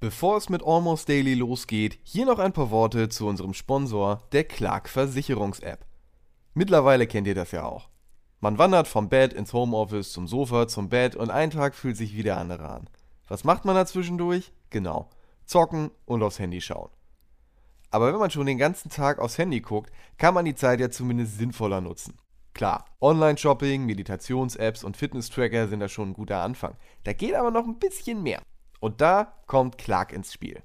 Bevor es mit Almost Daily losgeht, hier noch ein paar Worte zu unserem Sponsor, der Clark Versicherungs-App. Mittlerweile kennt ihr das ja auch. Man wandert vom Bett ins Homeoffice, zum Sofa, zum Bett und ein Tag fühlt sich wie der andere an. Was macht man dazwischendurch? Genau, zocken und aufs Handy schauen. Aber wenn man schon den ganzen Tag aufs Handy guckt, kann man die Zeit ja zumindest sinnvoller nutzen. Klar, Online-Shopping, Meditations-Apps und Fitness-Tracker sind da schon ein guter Anfang. Da geht aber noch ein bisschen mehr. Und da kommt Clark ins Spiel.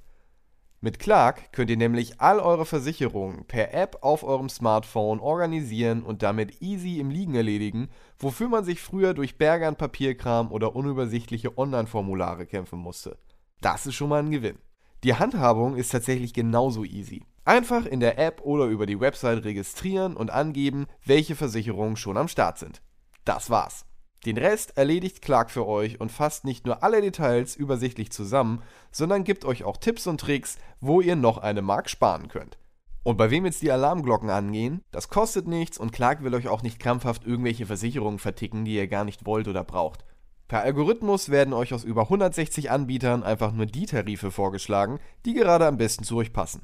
Mit Clark könnt ihr nämlich all eure Versicherungen per App auf eurem Smartphone organisieren und damit easy im Liegen erledigen, wofür man sich früher durch Berge an Papierkram oder unübersichtliche Online-Formulare kämpfen musste. Das ist schon mal ein Gewinn. Die Handhabung ist tatsächlich genauso easy. Einfach in der App oder über die Website registrieren und angeben, welche Versicherungen schon am Start sind. Das war's. Den Rest erledigt Clark für euch und fasst nicht nur alle Details übersichtlich zusammen, sondern gibt euch auch Tipps und Tricks, wo ihr noch eine Mark sparen könnt. Und bei wem jetzt die Alarmglocken angehen, das kostet nichts und Clark will euch auch nicht krampfhaft irgendwelche Versicherungen verticken, die ihr gar nicht wollt oder braucht. Per Algorithmus werden euch aus über 160 Anbietern einfach nur die Tarife vorgeschlagen, die gerade am besten zu euch passen.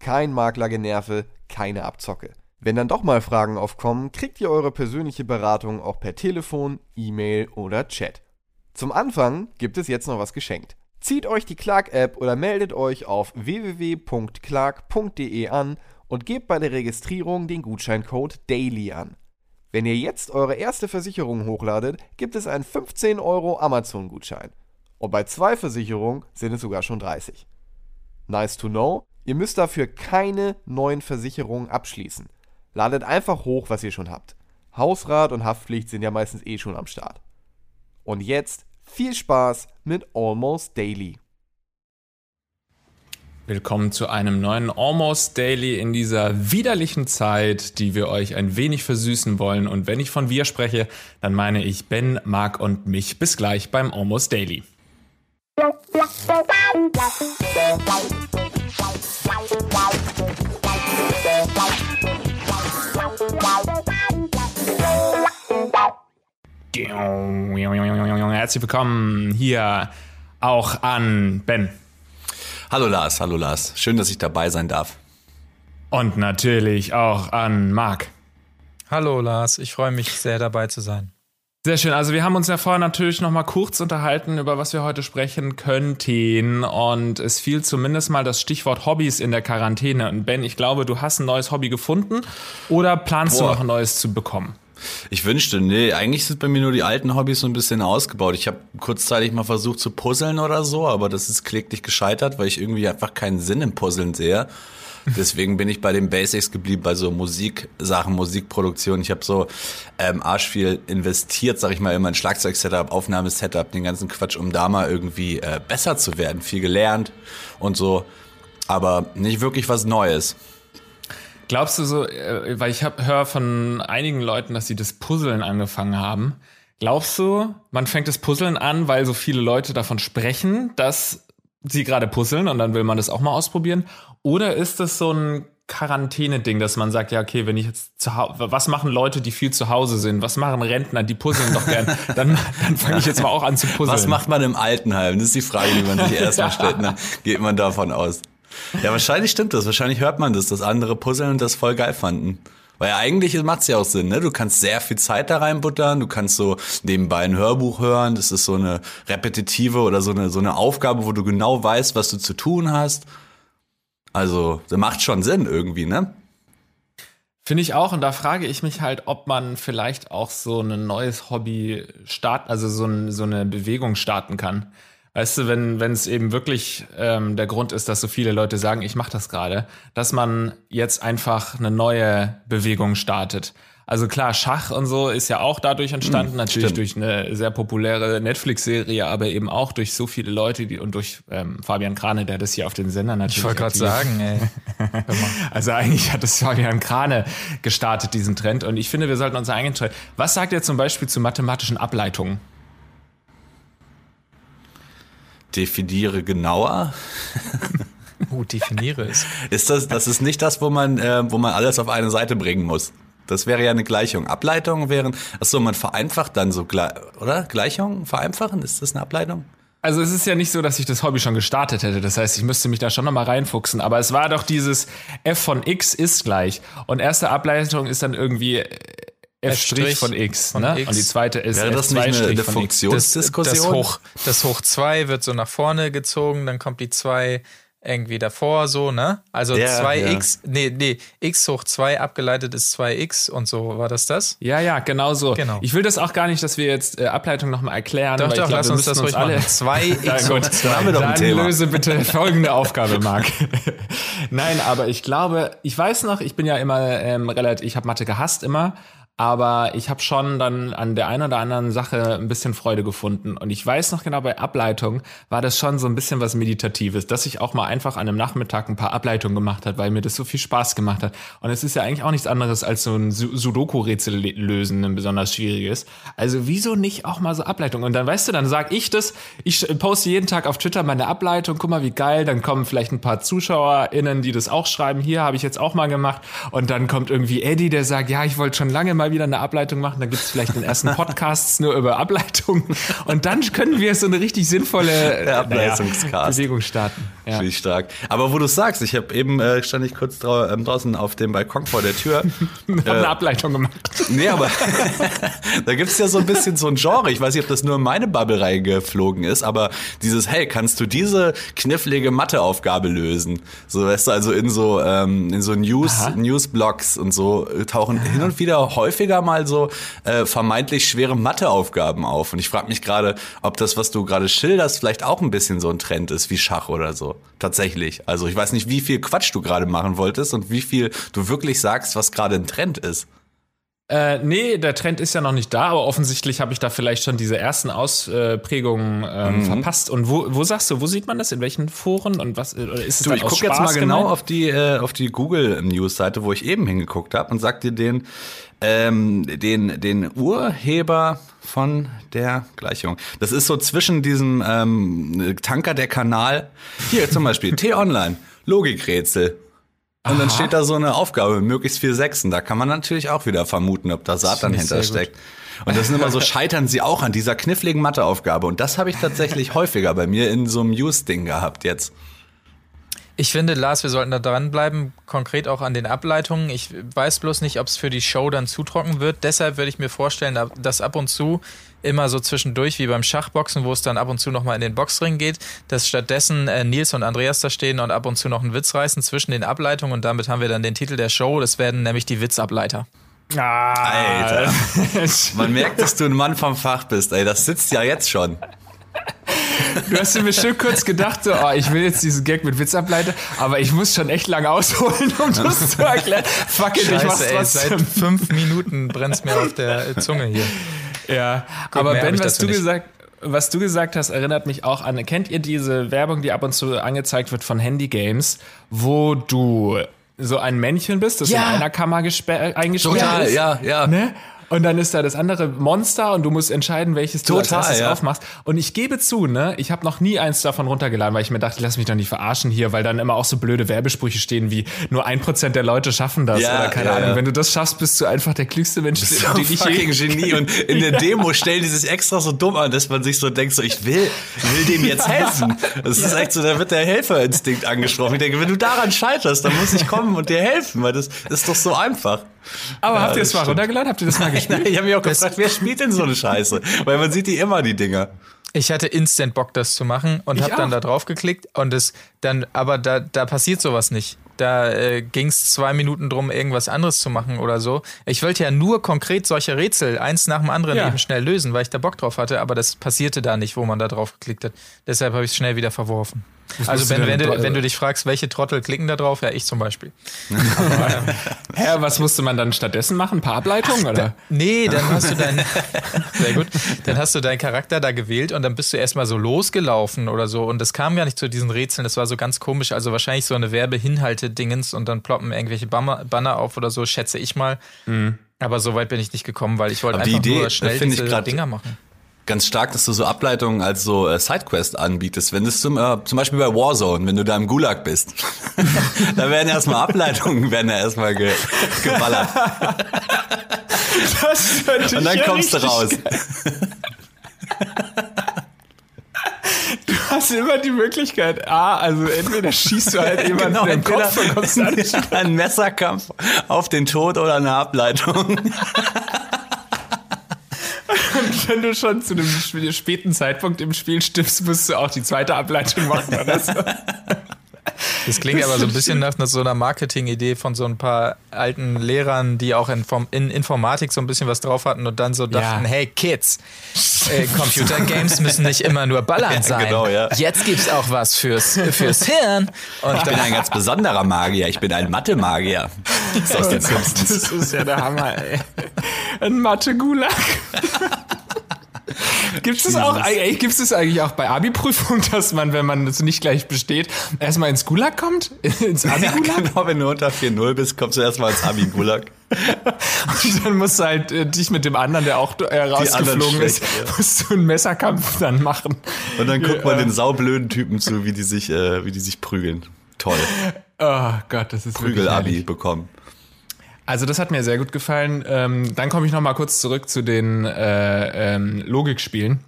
Kein Maklergenerve, keine Abzocke. Wenn dann doch mal Fragen aufkommen, kriegt ihr eure persönliche Beratung auch per Telefon, E-Mail oder Chat. Zum Anfang gibt es jetzt noch was geschenkt. Zieht euch die Clark-App oder meldet euch auf www.clark.de an und gebt bei der Registrierung den Gutscheincode DAILY an. Wenn ihr jetzt eure erste Versicherung hochladet, gibt es einen 15 Euro Amazon-Gutschein. Und bei zwei Versicherungen sind es sogar schon 30. Nice to know, ihr müsst dafür keine neuen Versicherungen abschließen. Ladet einfach hoch, was ihr schon habt. Hausrat und Haftpflicht sind ja meistens eh schon am Start. Und jetzt viel Spaß mit Almost Daily. Willkommen zu einem neuen Almost Daily in dieser widerlichen Zeit, die wir euch ein wenig versüßen wollen. Und wenn ich von wir spreche, dann meine ich Ben, Marc und mich. Bis gleich beim Almost Daily. Herzlich willkommen hier auch an Ben. Hallo Lars, hallo Lars. Schön, dass ich dabei sein darf. Und natürlich auch an Marc. Hallo Lars, ich freue mich sehr dabei zu sein. Sehr schön. Also wir haben uns ja vorher natürlich noch mal kurz unterhalten, über was wir heute sprechen könnten. Und es fiel zumindest mal das Stichwort Hobbys in der Quarantäne. Und Ben, ich glaube, du hast ein neues Hobby gefunden oder planst Boah. du noch ein neues zu bekommen? Ich wünschte, nee, eigentlich sind bei mir nur die alten Hobbys so ein bisschen ausgebaut. Ich habe kurzzeitig mal versucht zu puzzeln oder so, aber das ist kläglich gescheitert, weil ich irgendwie einfach keinen Sinn im Puzzeln sehe. Deswegen bin ich bei den Basics geblieben, bei so Musiksachen, Musikproduktion. Ich habe so ähm, arsch viel investiert, sag ich mal, in mein Schlagzeug-Setup, Aufnahmesetup, den ganzen Quatsch, um da mal irgendwie äh, besser zu werden. Viel gelernt und so, aber nicht wirklich was Neues. Glaubst du so, äh, weil ich höre von einigen Leuten, dass sie das Puzzeln angefangen haben. Glaubst du, man fängt das Puzzeln an, weil so viele Leute davon sprechen, dass sie gerade puzzeln und dann will man das auch mal ausprobieren? Oder ist das so ein Quarantäne-Ding, dass man sagt, ja, okay, wenn ich jetzt zu Hause, was machen Leute, die viel zu Hause sind? Was machen Rentner, die puzzeln doch gern? Dann, dann fange ich jetzt mal auch an zu puzzeln. Was macht man im Altenheim? Das ist die Frage, die man sich erstmal stellt. Ne? Geht man davon aus. Ja, wahrscheinlich stimmt das. Wahrscheinlich hört man das, dass andere puzzeln und das voll geil fanden. Weil eigentlich macht es ja auch Sinn, ne? Du kannst sehr viel Zeit da reinbuttern, du kannst so nebenbei ein Hörbuch hören, das ist so eine repetitive oder so eine, so eine Aufgabe, wo du genau weißt, was du zu tun hast. Also, das macht schon Sinn irgendwie, ne? Finde ich auch, und da frage ich mich halt, ob man vielleicht auch so ein neues Hobby starten, also so, ein, so eine Bewegung starten kann. Weißt du, wenn wenn es eben wirklich ähm, der Grund ist, dass so viele Leute sagen, ich mache das gerade, dass man jetzt einfach eine neue Bewegung startet. Also klar, Schach und so ist ja auch dadurch entstanden, hm, natürlich stimmt. durch eine sehr populäre Netflix-Serie, aber eben auch durch so viele Leute die, und durch ähm, Fabian Krane, der das hier auf den Sender natürlich. Ich wollte gerade sagen, ey. also eigentlich hat es Fabian Krane gestartet, diesen Trend. Und ich finde, wir sollten uns Trend. Was sagt ihr zum Beispiel zu mathematischen Ableitungen? Definiere genauer. Oh, definiere es. Ist das, das ist nicht das, wo man, äh, wo man alles auf eine Seite bringen muss. Das wäre ja eine Gleichung. Ableitungen wären, achso, man vereinfacht dann so, oder? Gleichungen vereinfachen? Ist das eine Ableitung? also es ist ja nicht so, dass ich das Hobby schon gestartet hätte. Das heißt, ich müsste mich da schon nochmal reinfuchsen. Aber es war doch dieses F von X ist gleich. Und erste Ableitung ist dann irgendwie F' von X, von ne? X. Und die zweite ist Wäre das nicht eine, F2' eine X. Das, das, Funktionsdiskussion? Hoch, das Hoch 2 wird so nach vorne gezogen, dann kommt die 2 irgendwie davor, so, ne? Also Ja, 2x, nee, nee, x hoch 2 abgeleitet ist 2x und so, war das das? Ja, ja, genau so. Genau. Ich will das auch gar nicht, dass wir jetzt äh, Ableitung nochmal erklären. Doch, weil ich doch, glaub, lass wir uns das ruhig alle machen. 2x Ja, hoch gut, 2. haben wir doch ein Dann Thema. löse bitte folgende Aufgabe, Marc. Nein, aber ich glaube, ich weiß noch, ich bin ja immer ähm, relativ, ich habe Mathe gehasst immer, aber ich habe schon dann an der einen oder anderen Sache ein bisschen Freude gefunden. Und ich weiß noch genau, bei Ableitung war das schon so ein bisschen was Meditatives, dass ich auch mal einfach an einem Nachmittag ein paar Ableitungen gemacht hat, weil mir das so viel Spaß gemacht hat. Und es ist ja eigentlich auch nichts anderes als so ein Su- Sudoku-Rätsel lösen, ein besonders schwieriges. Also wieso nicht auch mal so Ableitung? Und dann weißt du, dann sag ich das, ich poste jeden Tag auf Twitter meine Ableitung, guck mal wie geil, dann kommen vielleicht ein paar ZuschauerInnen, die das auch schreiben, hier habe ich jetzt auch mal gemacht. Und dann kommt irgendwie Eddie, der sagt, ja, ich wollte schon lange mal wieder eine Ableitung machen. Dann gibt's vielleicht den ersten Podcasts nur über Ableitung. Und dann können wir so eine richtig sinnvolle naja, Bewegung starten. Ja. Ich stark. Aber wo du sagst, ich habe eben äh, stand ich kurz drau ähm, draußen auf dem Balkon vor der Tür. Hab eine Ableitung gemacht. nee, aber da gibt's ja so ein bisschen so ein Genre. Ich weiß nicht, ob das nur in meine Bubble reingeflogen ist, aber dieses, hey, kannst du diese knifflige Matheaufgabe lösen? So, weißt du, also in so, ähm, in so News, Aha. Newsblogs und so äh, tauchen hin und wieder häufiger mal so äh, vermeintlich schwere Matheaufgaben auf. Und ich frage mich gerade, ob das, was du gerade schilderst, vielleicht auch ein bisschen so ein Trend ist wie Schach oder so. Tatsächlich. Also ich weiß nicht, wie viel Quatsch du gerade machen wolltest und wie viel du wirklich sagst, was gerade ein Trend ist. Äh, nee, der Trend ist ja noch nicht da, aber offensichtlich habe ich da vielleicht schon diese ersten Ausprägungen ähm, Mhm. verpasst. Und wo, wo sagst du, wo sieht man das? In welchen Foren? Und was oder ist es Du, ich gucke jetzt mal genau gemeint? auf die, äh, auf die Google News-Seite, wo ich eben hingeguckt habe und sag dir den, ähm, den, den Urheber von der Gleichung. Das ist so zwischen diesem ähm, Tanker der Kanal. Hier zum Beispiel T-Online, Logikrätsel. Und dann Aha. steht da so eine Aufgabe, möglichst viel Sechsen. Da kann man natürlich auch wieder vermuten, ob da Satan hintersteckt. Und das sind immer so, scheitern sie auch an dieser kniffligen Matheaufgabe. Und das habe ich tatsächlich häufiger bei mir in so einem News-Ding gehabt jetzt. Ich finde, Lars, wir sollten da dranbleiben, konkret auch an den Ableitungen. Ich weiß bloß nicht, ob es für die Show dann zu trocken wird. Deshalb würde ich mir vorstellen, dass ab und zu immer so zwischendurch wie beim Schachboxen, wo es dann ab und zu nochmal in den Boxring geht, dass stattdessen äh, Nils und Andreas da stehen und ab und zu noch einen Witz reißen zwischen den Ableitungen und damit haben wir dann den Titel der Show. Das werden nämlich die Witzableiter. Ah, Alter. Man merkt, dass du ein Mann vom Fach bist, ey. Das sitzt ja jetzt schon. Du hast dir bestimmt kurz gedacht, so, oh, ich will jetzt diesen Gag mit Witz ableiten, aber ich muss schon echt lange ausholen, um das zu erklären. Fuck it, ich mach's ey, seit fünf Minuten brennt's mir auf der Zunge hier. Ja, Gut, aber Ben, was du nicht. gesagt was du gesagt hast, erinnert mich auch an, kennt ihr diese Werbung, die ab und zu angezeigt wird von Handygames, wo du so ein Männchen bist, das Ja. in einer Kammer gesperr- eingesperrt ist? ja, ja. Ne? Und dann ist da das andere Monster und du musst entscheiden, welches du Total, als ja. aufmachst. Und ich gebe zu, ne, ich habe noch nie eins davon runtergeladen, weil ich mir dachte, lass mich doch nicht verarschen hier, weil dann immer auch so blöde Werbesprüche stehen wie nur ein Prozent der Leute schaffen das Ja, oder keine ja, Ahnung. Wenn du das schaffst, bist du einfach der klügste Mensch, So den ein ich fucking je Genie. Und in der Demo stellen die sich extra so dumm an, dass man sich so denkt, so ich will, will dem jetzt helfen. Das ist echt so, da wird der Helferinstinkt angesprochen. Ich denke, wenn du daran scheiterst, dann muss ich kommen und dir helfen, weil das ist doch so einfach. Aber habt ihr das es mal stimmt. runtergeladen? Habt ihr das mal gespielt? Ich habe mich auch gefragt, wer spielt denn so eine Scheiße? Weil man sieht die immer, die Dinger. Ich hatte instant Bock, das zu machen und habe dann da drauf geklickt und es dann, aber da, da passiert sowas nicht. Da äh, ging es zwei Minuten drum, irgendwas anderes zu machen oder so. Ich wollte ja nur konkret solche Rätsel eins nach dem anderen Ja. eben schnell lösen, weil ich da Bock drauf hatte, aber das passierte da nicht, wo man da drauf geklickt hat. Deshalb habe ich es schnell wieder verworfen. Also wenn, wenn, du, wenn du dich fragst, welche Trottel klicken da drauf, ja, ich zum Beispiel. Hä, was musste man dann stattdessen machen? Ein paar Ableitungen oder? Nee, dann hast du deinen sehr gut, dann hast du deinen Charakter da gewählt und dann bist du erstmal so losgelaufen oder so und das kam gar nicht zu diesen Rätseln, das war so ganz komisch, also wahrscheinlich so eine Werbehinhalte-Dingens und dann ploppen irgendwelche Banner, auf oder so, schätze ich mal. Aber so weit bin ich nicht gekommen, weil ich wollte Aber die einfach Idee, nur schnell diese grad- Dinger machen. Ganz stark, dass du so Ableitungen als so äh, Sidequest anbietest. Wenn das zum, äh, zum Beispiel bei Warzone, wenn du da im Gulag bist, da werden erstmal Ableitungen, werden ja erstmal ge geballert. Das Und dann kommst du raus. hast immer die Möglichkeit, ah, also entweder schießt du halt jemanden genau, in den Kopf und kommst dann ein Messerkampf auf den Tod oder eine Ableitung. Wenn du schon zu einem späten Zeitpunkt im Spiel stirbst, musst du auch die zweite Ableitung machen oder so. Das klingt aber so ein bisschen nach so einer Marketing-Idee von so ein paar alten Lehrern, die auch in, in, Informatik so ein bisschen was drauf hatten und dann so dachten, ja. hey Kids, äh, Computer-Games müssen nicht immer nur ballern sein. Ja, genau, ja. Jetzt gibt's auch was fürs, fürs Hirn. Und ich bin ein ganz besonderer Magier. Ich bin ein Mathe-Magier. Das. Das ist ja der Hammer, ey. Ein Mathe-Gulag. Gibt es auch, es eigentlich auch bei Abi-Prüfungen, dass man, wenn man es nicht gleich besteht, erstmal ins Gulag kommt? Ins Abi-Gulag? Ja, genau, wenn du unter 4-0 bist, kommst du erstmal ins Abi-Gulag. Und dann musst du halt äh, dich mit dem anderen, der auch äh, rausgeflogen ist, ja. musst du einen Messerkampf dann machen. Und dann guckt man den saublöden Typen zu, wie die sich, äh, wie die sich prügeln. Toll. Oh Gott, das ist Prügel-Abi bekommen. Also das hat mir sehr gut gefallen. Ähm, dann komme ich noch mal kurz zurück zu den äh, ähm, Logikspielen.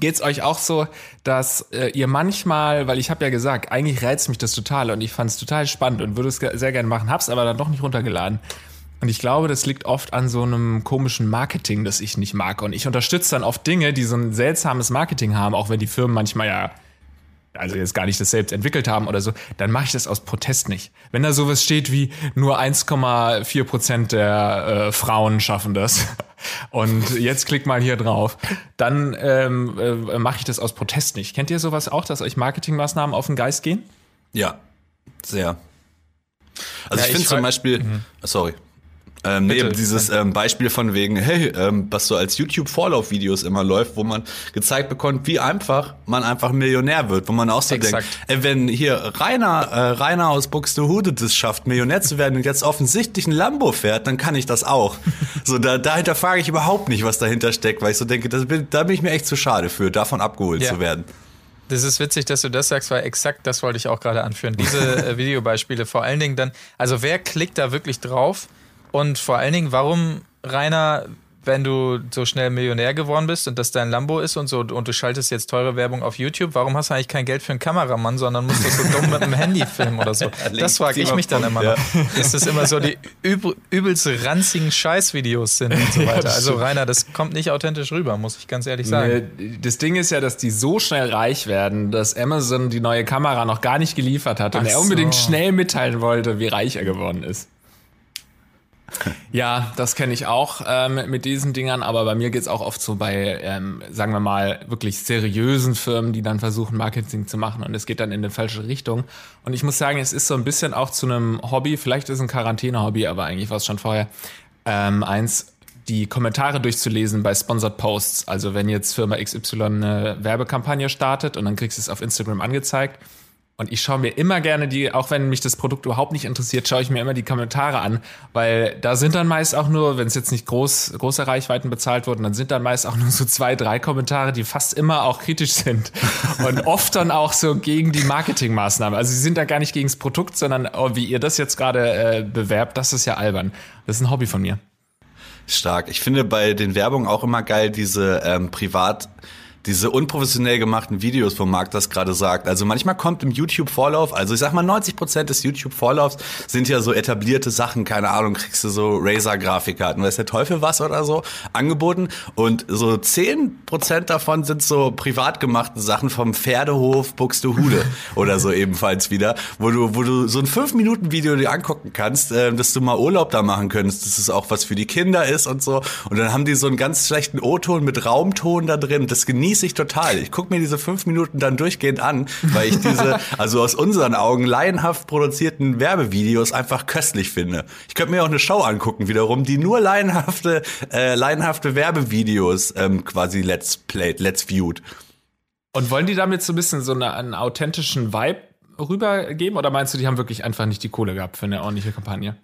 Geht's euch auch so, dass äh, ihr manchmal, weil ich habe ja gesagt, eigentlich reizt mich das total und ich fand es total spannend und würde es sehr gerne machen, hab's aber dann doch nicht runtergeladen. Und ich glaube, das liegt oft an so einem komischen Marketing, das ich nicht mag. Und ich unterstütze dann oft Dinge, die so ein seltsames Marketing haben, auch wenn die Firmen manchmal ja also jetzt gar nicht das selbst entwickelt haben oder so, dann mache ich das aus Protest nicht. Wenn da sowas steht wie nur 1,4 Prozent der äh, Frauen schaffen das und jetzt klickt mal hier drauf, dann ähm, äh, mache ich das aus Protest nicht. Kennt ihr sowas auch, dass euch Marketingmaßnahmen auf den Geist gehen? Ja, sehr. Also ja, ich finde zum Beispiel, mhm. sorry, ähm, nee, Bitte, dieses ähm, Beispiel von wegen, hey, ähm, was so als YouTube-Vorlaufvideos immer läuft, wo man gezeigt bekommt, wie einfach man einfach Millionär wird, wo man auch so Exakt. denkt, ey, wenn hier Rainer, äh, Rainer aus Buxtehude das schafft, Millionär zu werden und jetzt offensichtlich ein Lambo fährt, dann kann ich das auch. so, da, dahinter frage ich überhaupt nicht, was dahinter steckt, weil ich so denke, das bin, da bin ich mir echt zu schade für, davon abgeholt ja. zu werden. Das ist witzig, dass du das sagst, weil exakt das wollte ich auch gerade anführen. Diese äh, Videobeispiele vor allen Dingen dann, also wer klickt da wirklich drauf? Und vor allen Dingen, warum, Rainer, wenn du so schnell Millionär geworden bist und das dein Lambo ist und so und du schaltest jetzt teure Werbung auf YouTube, warum hast du eigentlich kein Geld für einen Kameramann, sondern musst das so dumm mit einem Handy filmen oder so? Das frage ich mich dann immer noch. Dass das immer so die üb übelst ranzigen Scheißvideos sind und so weiter. Also Rainer, das kommt nicht authentisch rüber, muss ich ganz ehrlich sagen. Das Ding ist ja, dass die so schnell reich werden, dass Amazon die neue Kamera noch gar nicht geliefert hat und Ach er unbedingt so. schnell mitteilen wollte, wie reich er geworden ist. Ja, das kenne ich auch ähm, mit diesen Dingern, aber bei mir geht's auch oft so bei, ähm, sagen wir mal, wirklich seriösen Firmen, die dann versuchen, Marketing zu machen und es geht dann in die falsche Richtung. Und ich muss sagen, es ist so ein bisschen auch zu einem Hobby, vielleicht ist es ein Quarantäne-Hobby, aber eigentlich war es schon vorher, ähm, eins, die Kommentare durchzulesen bei Sponsored Posts. Also wenn jetzt Firma XY eine Werbekampagne startet und dann kriegst du es auf Instagram angezeigt und ich schaue mir immer gerne die, auch wenn mich das Produkt überhaupt nicht interessiert, schaue ich mir immer die Kommentare an, weil da sind dann meist auch nur, wenn es jetzt nicht groß, große Reichweiten bezahlt wurden, dann sind dann meist auch nur so zwei, drei Kommentare, die fast immer auch kritisch sind und oft dann auch so gegen die Marketingmaßnahme. Also sie sind da gar nicht gegen das Produkt, sondern oh, wie ihr das jetzt gerade äh, bewerbt, das ist ja albern. Das ist ein Hobby von mir. Stark. Ich finde bei den Werbungen auch immer geil diese ähm, Privat- diese unprofessionell gemachten Videos, wo Marc das gerade sagt. Also manchmal kommt im YouTube-Vorlauf, also ich sag mal 90 Prozent des YouTube-Vorlaufs sind ja so etablierte Sachen, keine Ahnung, kriegst du so Razer-Grafikkarten, weiß der Teufel was oder so, angeboten und so 10 Prozent davon sind so privat gemachten Sachen vom Pferdehof Buxtehude oder so ebenfalls wieder, wo du, wo du so ein 5-Minuten-Video dir angucken kannst, äh, dass du mal Urlaub da machen könntest, dass es auch was für die Kinder ist und so und dann haben die so einen ganz schlechten O-Ton mit Raumton da drin, das genießt genieße ich total. Ich gucke mir diese fünf Minuten dann durchgehend an, weil ich diese, also aus unseren Augen laienhaft produzierten Werbevideos einfach köstlich finde. Ich könnte mir auch eine Show angucken wiederum, die nur laienhafte, äh, laienhafte Werbevideos ähm, quasi let's played, let's viewed. Und wollen die damit so ein bisschen so eine, einen authentischen Vibe rübergeben oder meinst du, die haben wirklich einfach nicht die Kohle gehabt für eine ordentliche Kampagne?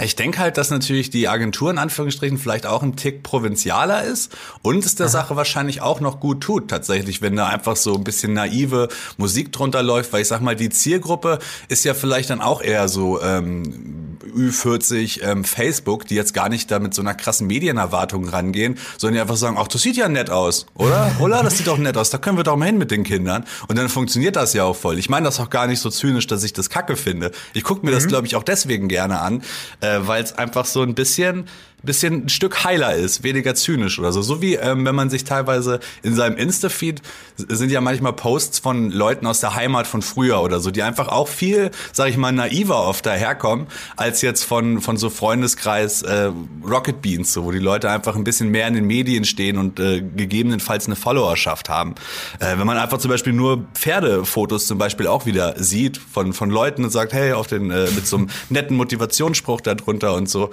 Ich denke halt, dass natürlich die Agentur in Anführungsstrichen vielleicht auch ein Tick provinzialer ist und es der Aha. Sache wahrscheinlich auch noch gut tut, tatsächlich, wenn da einfach so ein bisschen naive Musik drunter läuft, weil ich sag mal, die Zielgruppe ist ja vielleicht dann auch eher so ähm, Ü40 ähm, Facebook, die jetzt gar nicht da mit so einer krassen Medienerwartung rangehen, sondern die einfach sagen, ach, das sieht ja nett aus, oder? Oder? Das sieht doch nett aus, da können wir doch mal hin mit den Kindern. Und dann funktioniert das ja auch voll. Ich meine das auch gar nicht so zynisch, dass ich das kacke finde. Ich gucke mir das, mhm. glaube ich, auch deswegen gerne an, äh, weil es einfach so ein bisschen bisschen ein Stück heiler ist, weniger zynisch oder so. So wie ähm, wenn man sich teilweise in seinem Insta-Feed sind ja manchmal Posts von Leuten aus der Heimat von früher oder so, die einfach auch viel, sag ich mal, naiver oft daherkommen, als jetzt von, von so Freundeskreis äh, Rocket Beans, so, wo die Leute einfach ein bisschen mehr in den Medien stehen und äh, gegebenenfalls eine Followerschaft haben. Äh, wenn man einfach zum Beispiel nur Pferdefotos zum Beispiel auch wieder sieht von, von Leuten und sagt, hey, auf den, äh, mit so einem netten Motivationsspruch darunter und so,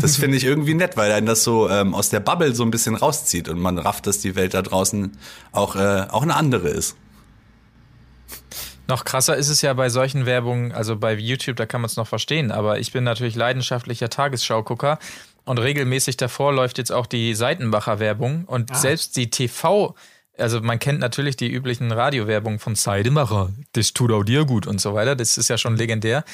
das finde ich irgendwie irgendwie nett, weil einen das so ähm, aus der Bubble so ein bisschen rauszieht und man rafft, dass die Welt da draußen auch, äh, auch eine andere ist. Noch krasser ist es ja bei solchen Werbungen, also bei YouTube, da kann man es noch verstehen, aber ich bin natürlich leidenschaftlicher Tagesschaugucker und regelmäßig davor läuft jetzt auch die Seitenbacher-Werbung und ah. selbst die TV- also man kennt natürlich die üblichen Radiowerbungen von Seidemacher, das tut auch dir gut und so weiter, das ist ja schon legendär.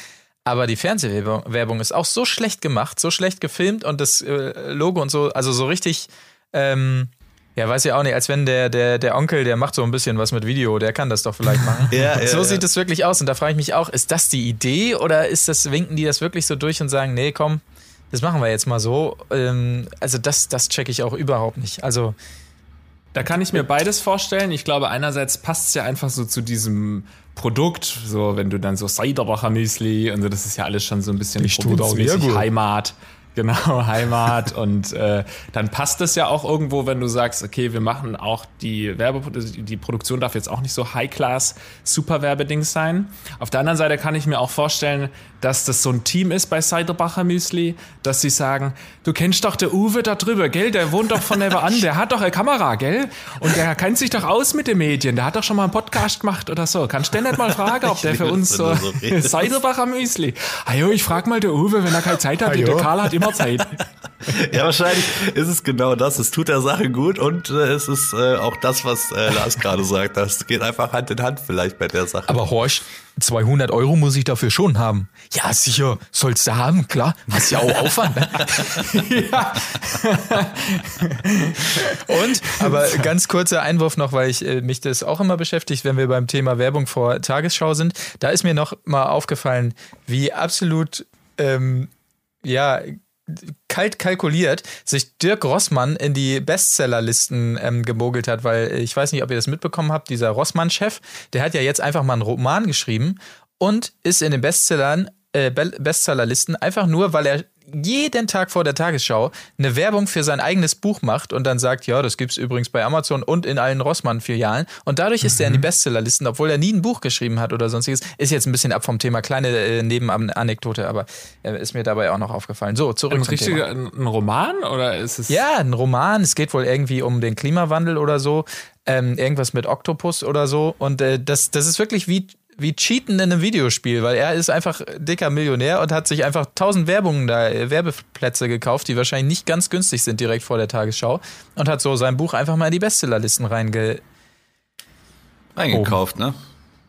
Aber die Fernsehwerbung ist auch so schlecht gemacht, so schlecht gefilmt und das äh, Logo und so, also so richtig, ähm, ja, weiß ich auch nicht, als wenn der, der, der Onkel, der macht so ein bisschen was mit Video, der kann das doch vielleicht machen. ja, ja, so ja. sieht es wirklich aus. Und da frage ich mich auch, ist das die Idee oder ist das, winken die das wirklich so durch und sagen, nee, komm, das machen wir jetzt mal so. Ähm, also das, das checke ich auch überhaupt nicht. Also da kann ich mir beides vorstellen. Ich glaube, einerseits passt es ja einfach so zu diesem Produkt, so wenn du dann so Ciderbacher Müsli und so, das ist ja alles schon so ein bisschen Heimat. Genau, Heimat. und äh, dann passt es ja auch irgendwo, wenn du sagst, okay, wir machen auch die Werbe, die Produktion darf jetzt auch nicht so High-Class Super Werbedings sein. Auf der anderen Seite kann ich mir auch vorstellen, dass das so ein Team ist bei Ciderbacher Müsli, dass sie sagen, du kennst doch der Uwe da drüber, gell? Der wohnt doch von nebenan, der hat doch eine Kamera, gell? Und der kennt sich doch aus mit den Medien, der hat doch schon mal einen Podcast gemacht oder so. Kannst du denn nicht mal fragen, ob der für uns so, so Ciderbacher Müsli? Ajo, ich frag mal der Uwe, wenn er keine Zeit hat, der Karl hat immer immer Zeit. ja, wahrscheinlich ist es genau das. Es tut der Sache gut und äh, es ist äh, auch das, was äh, Lars gerade sagt. Das geht einfach Hand in Hand vielleicht bei der Sache. Aber Horsch, 200 Euro muss ich dafür schon haben. Ja, sicher, sollst du haben, klar. Hast ja auch Aufwand. Ne? ja. Und, aber ganz kurzer Einwurf noch, weil ich äh, mich das auch immer beschäftigt, wenn wir beim Thema Werbung vor Tagesschau sind. Da ist mir noch mal aufgefallen, wie absolut ähm, ja kalt kalkuliert sich Dirk Rossmann in die Bestsellerlisten ähm, gemogelt hat, weil ich weiß nicht, ob ihr das mitbekommen habt, dieser Rossmann-Chef, der hat ja jetzt einfach mal einen Roman geschrieben und ist in den Bestsellern, äh, Bestsellerlisten einfach nur, weil er jeden Tag vor der Tagesschau eine Werbung für sein eigenes Buch macht und dann sagt, ja, das gibt es übrigens bei Amazon und in allen Rossmann-Filialen. Und dadurch ist mhm. er in die. Bestsellerlisten, obwohl er nie ein Buch geschrieben hat oder sonstiges. Ist jetzt ein bisschen ab vom Thema, kleine äh, Nebenanekdote, aber äh, ist mir dabei auch noch aufgefallen. So, zurück ein zum richtiger, Thema. Ein Roman oder ist es? Ja, ein Roman. Es geht wohl irgendwie um den Klimawandel oder so. Ähm, irgendwas mit Oktopus oder so. Und äh, das, das ist wirklich wie wie Cheaten in einem Videospiel, weil er ist einfach dicker Millionär und hat sich einfach tausend Werbungen da, äh, Werbeplätze gekauft, die wahrscheinlich nicht ganz günstig sind direkt vor der Tagesschau und hat so sein Buch einfach mal in die Bestsellerlisten reinge eingekauft, ne?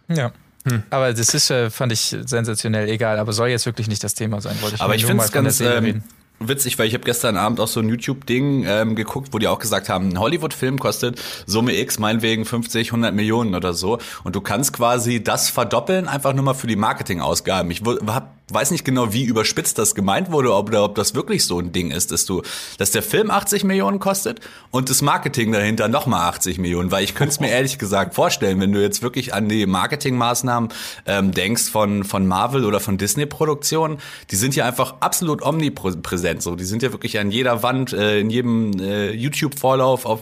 Ja. Hm. Aber das ist, äh, fand ich sensationell egal, aber soll jetzt wirklich nicht das Thema sein, wollte ich Aber ich finde es ganz, ähm, witzig, weil ich habe gestern Abend auch so ein YouTube-Ding ähm, geguckt, wo die auch gesagt haben, ein Hollywood-Film kostet Summe X, meinetwegen 50, 100 Millionen oder so. Und du kannst quasi das verdoppeln, einfach nur mal für die Marketingausgaben. Ich hab weiß nicht genau, wie überspitzt das gemeint wurde, oder ob das wirklich so ein Ding ist, dass du, dass der Film 80 Millionen kostet und das Marketing dahinter nochmal 80 Millionen, weil ich könnte es mir ehrlich gesagt vorstellen, wenn du jetzt wirklich an die Marketingmaßnahmen ähm, denkst von, von Marvel oder von Disney-Produktionen, die sind ja einfach absolut omnipräsent, so, die sind ja wirklich an jeder Wand, äh, in jedem äh, YouTube-Vorlauf, auf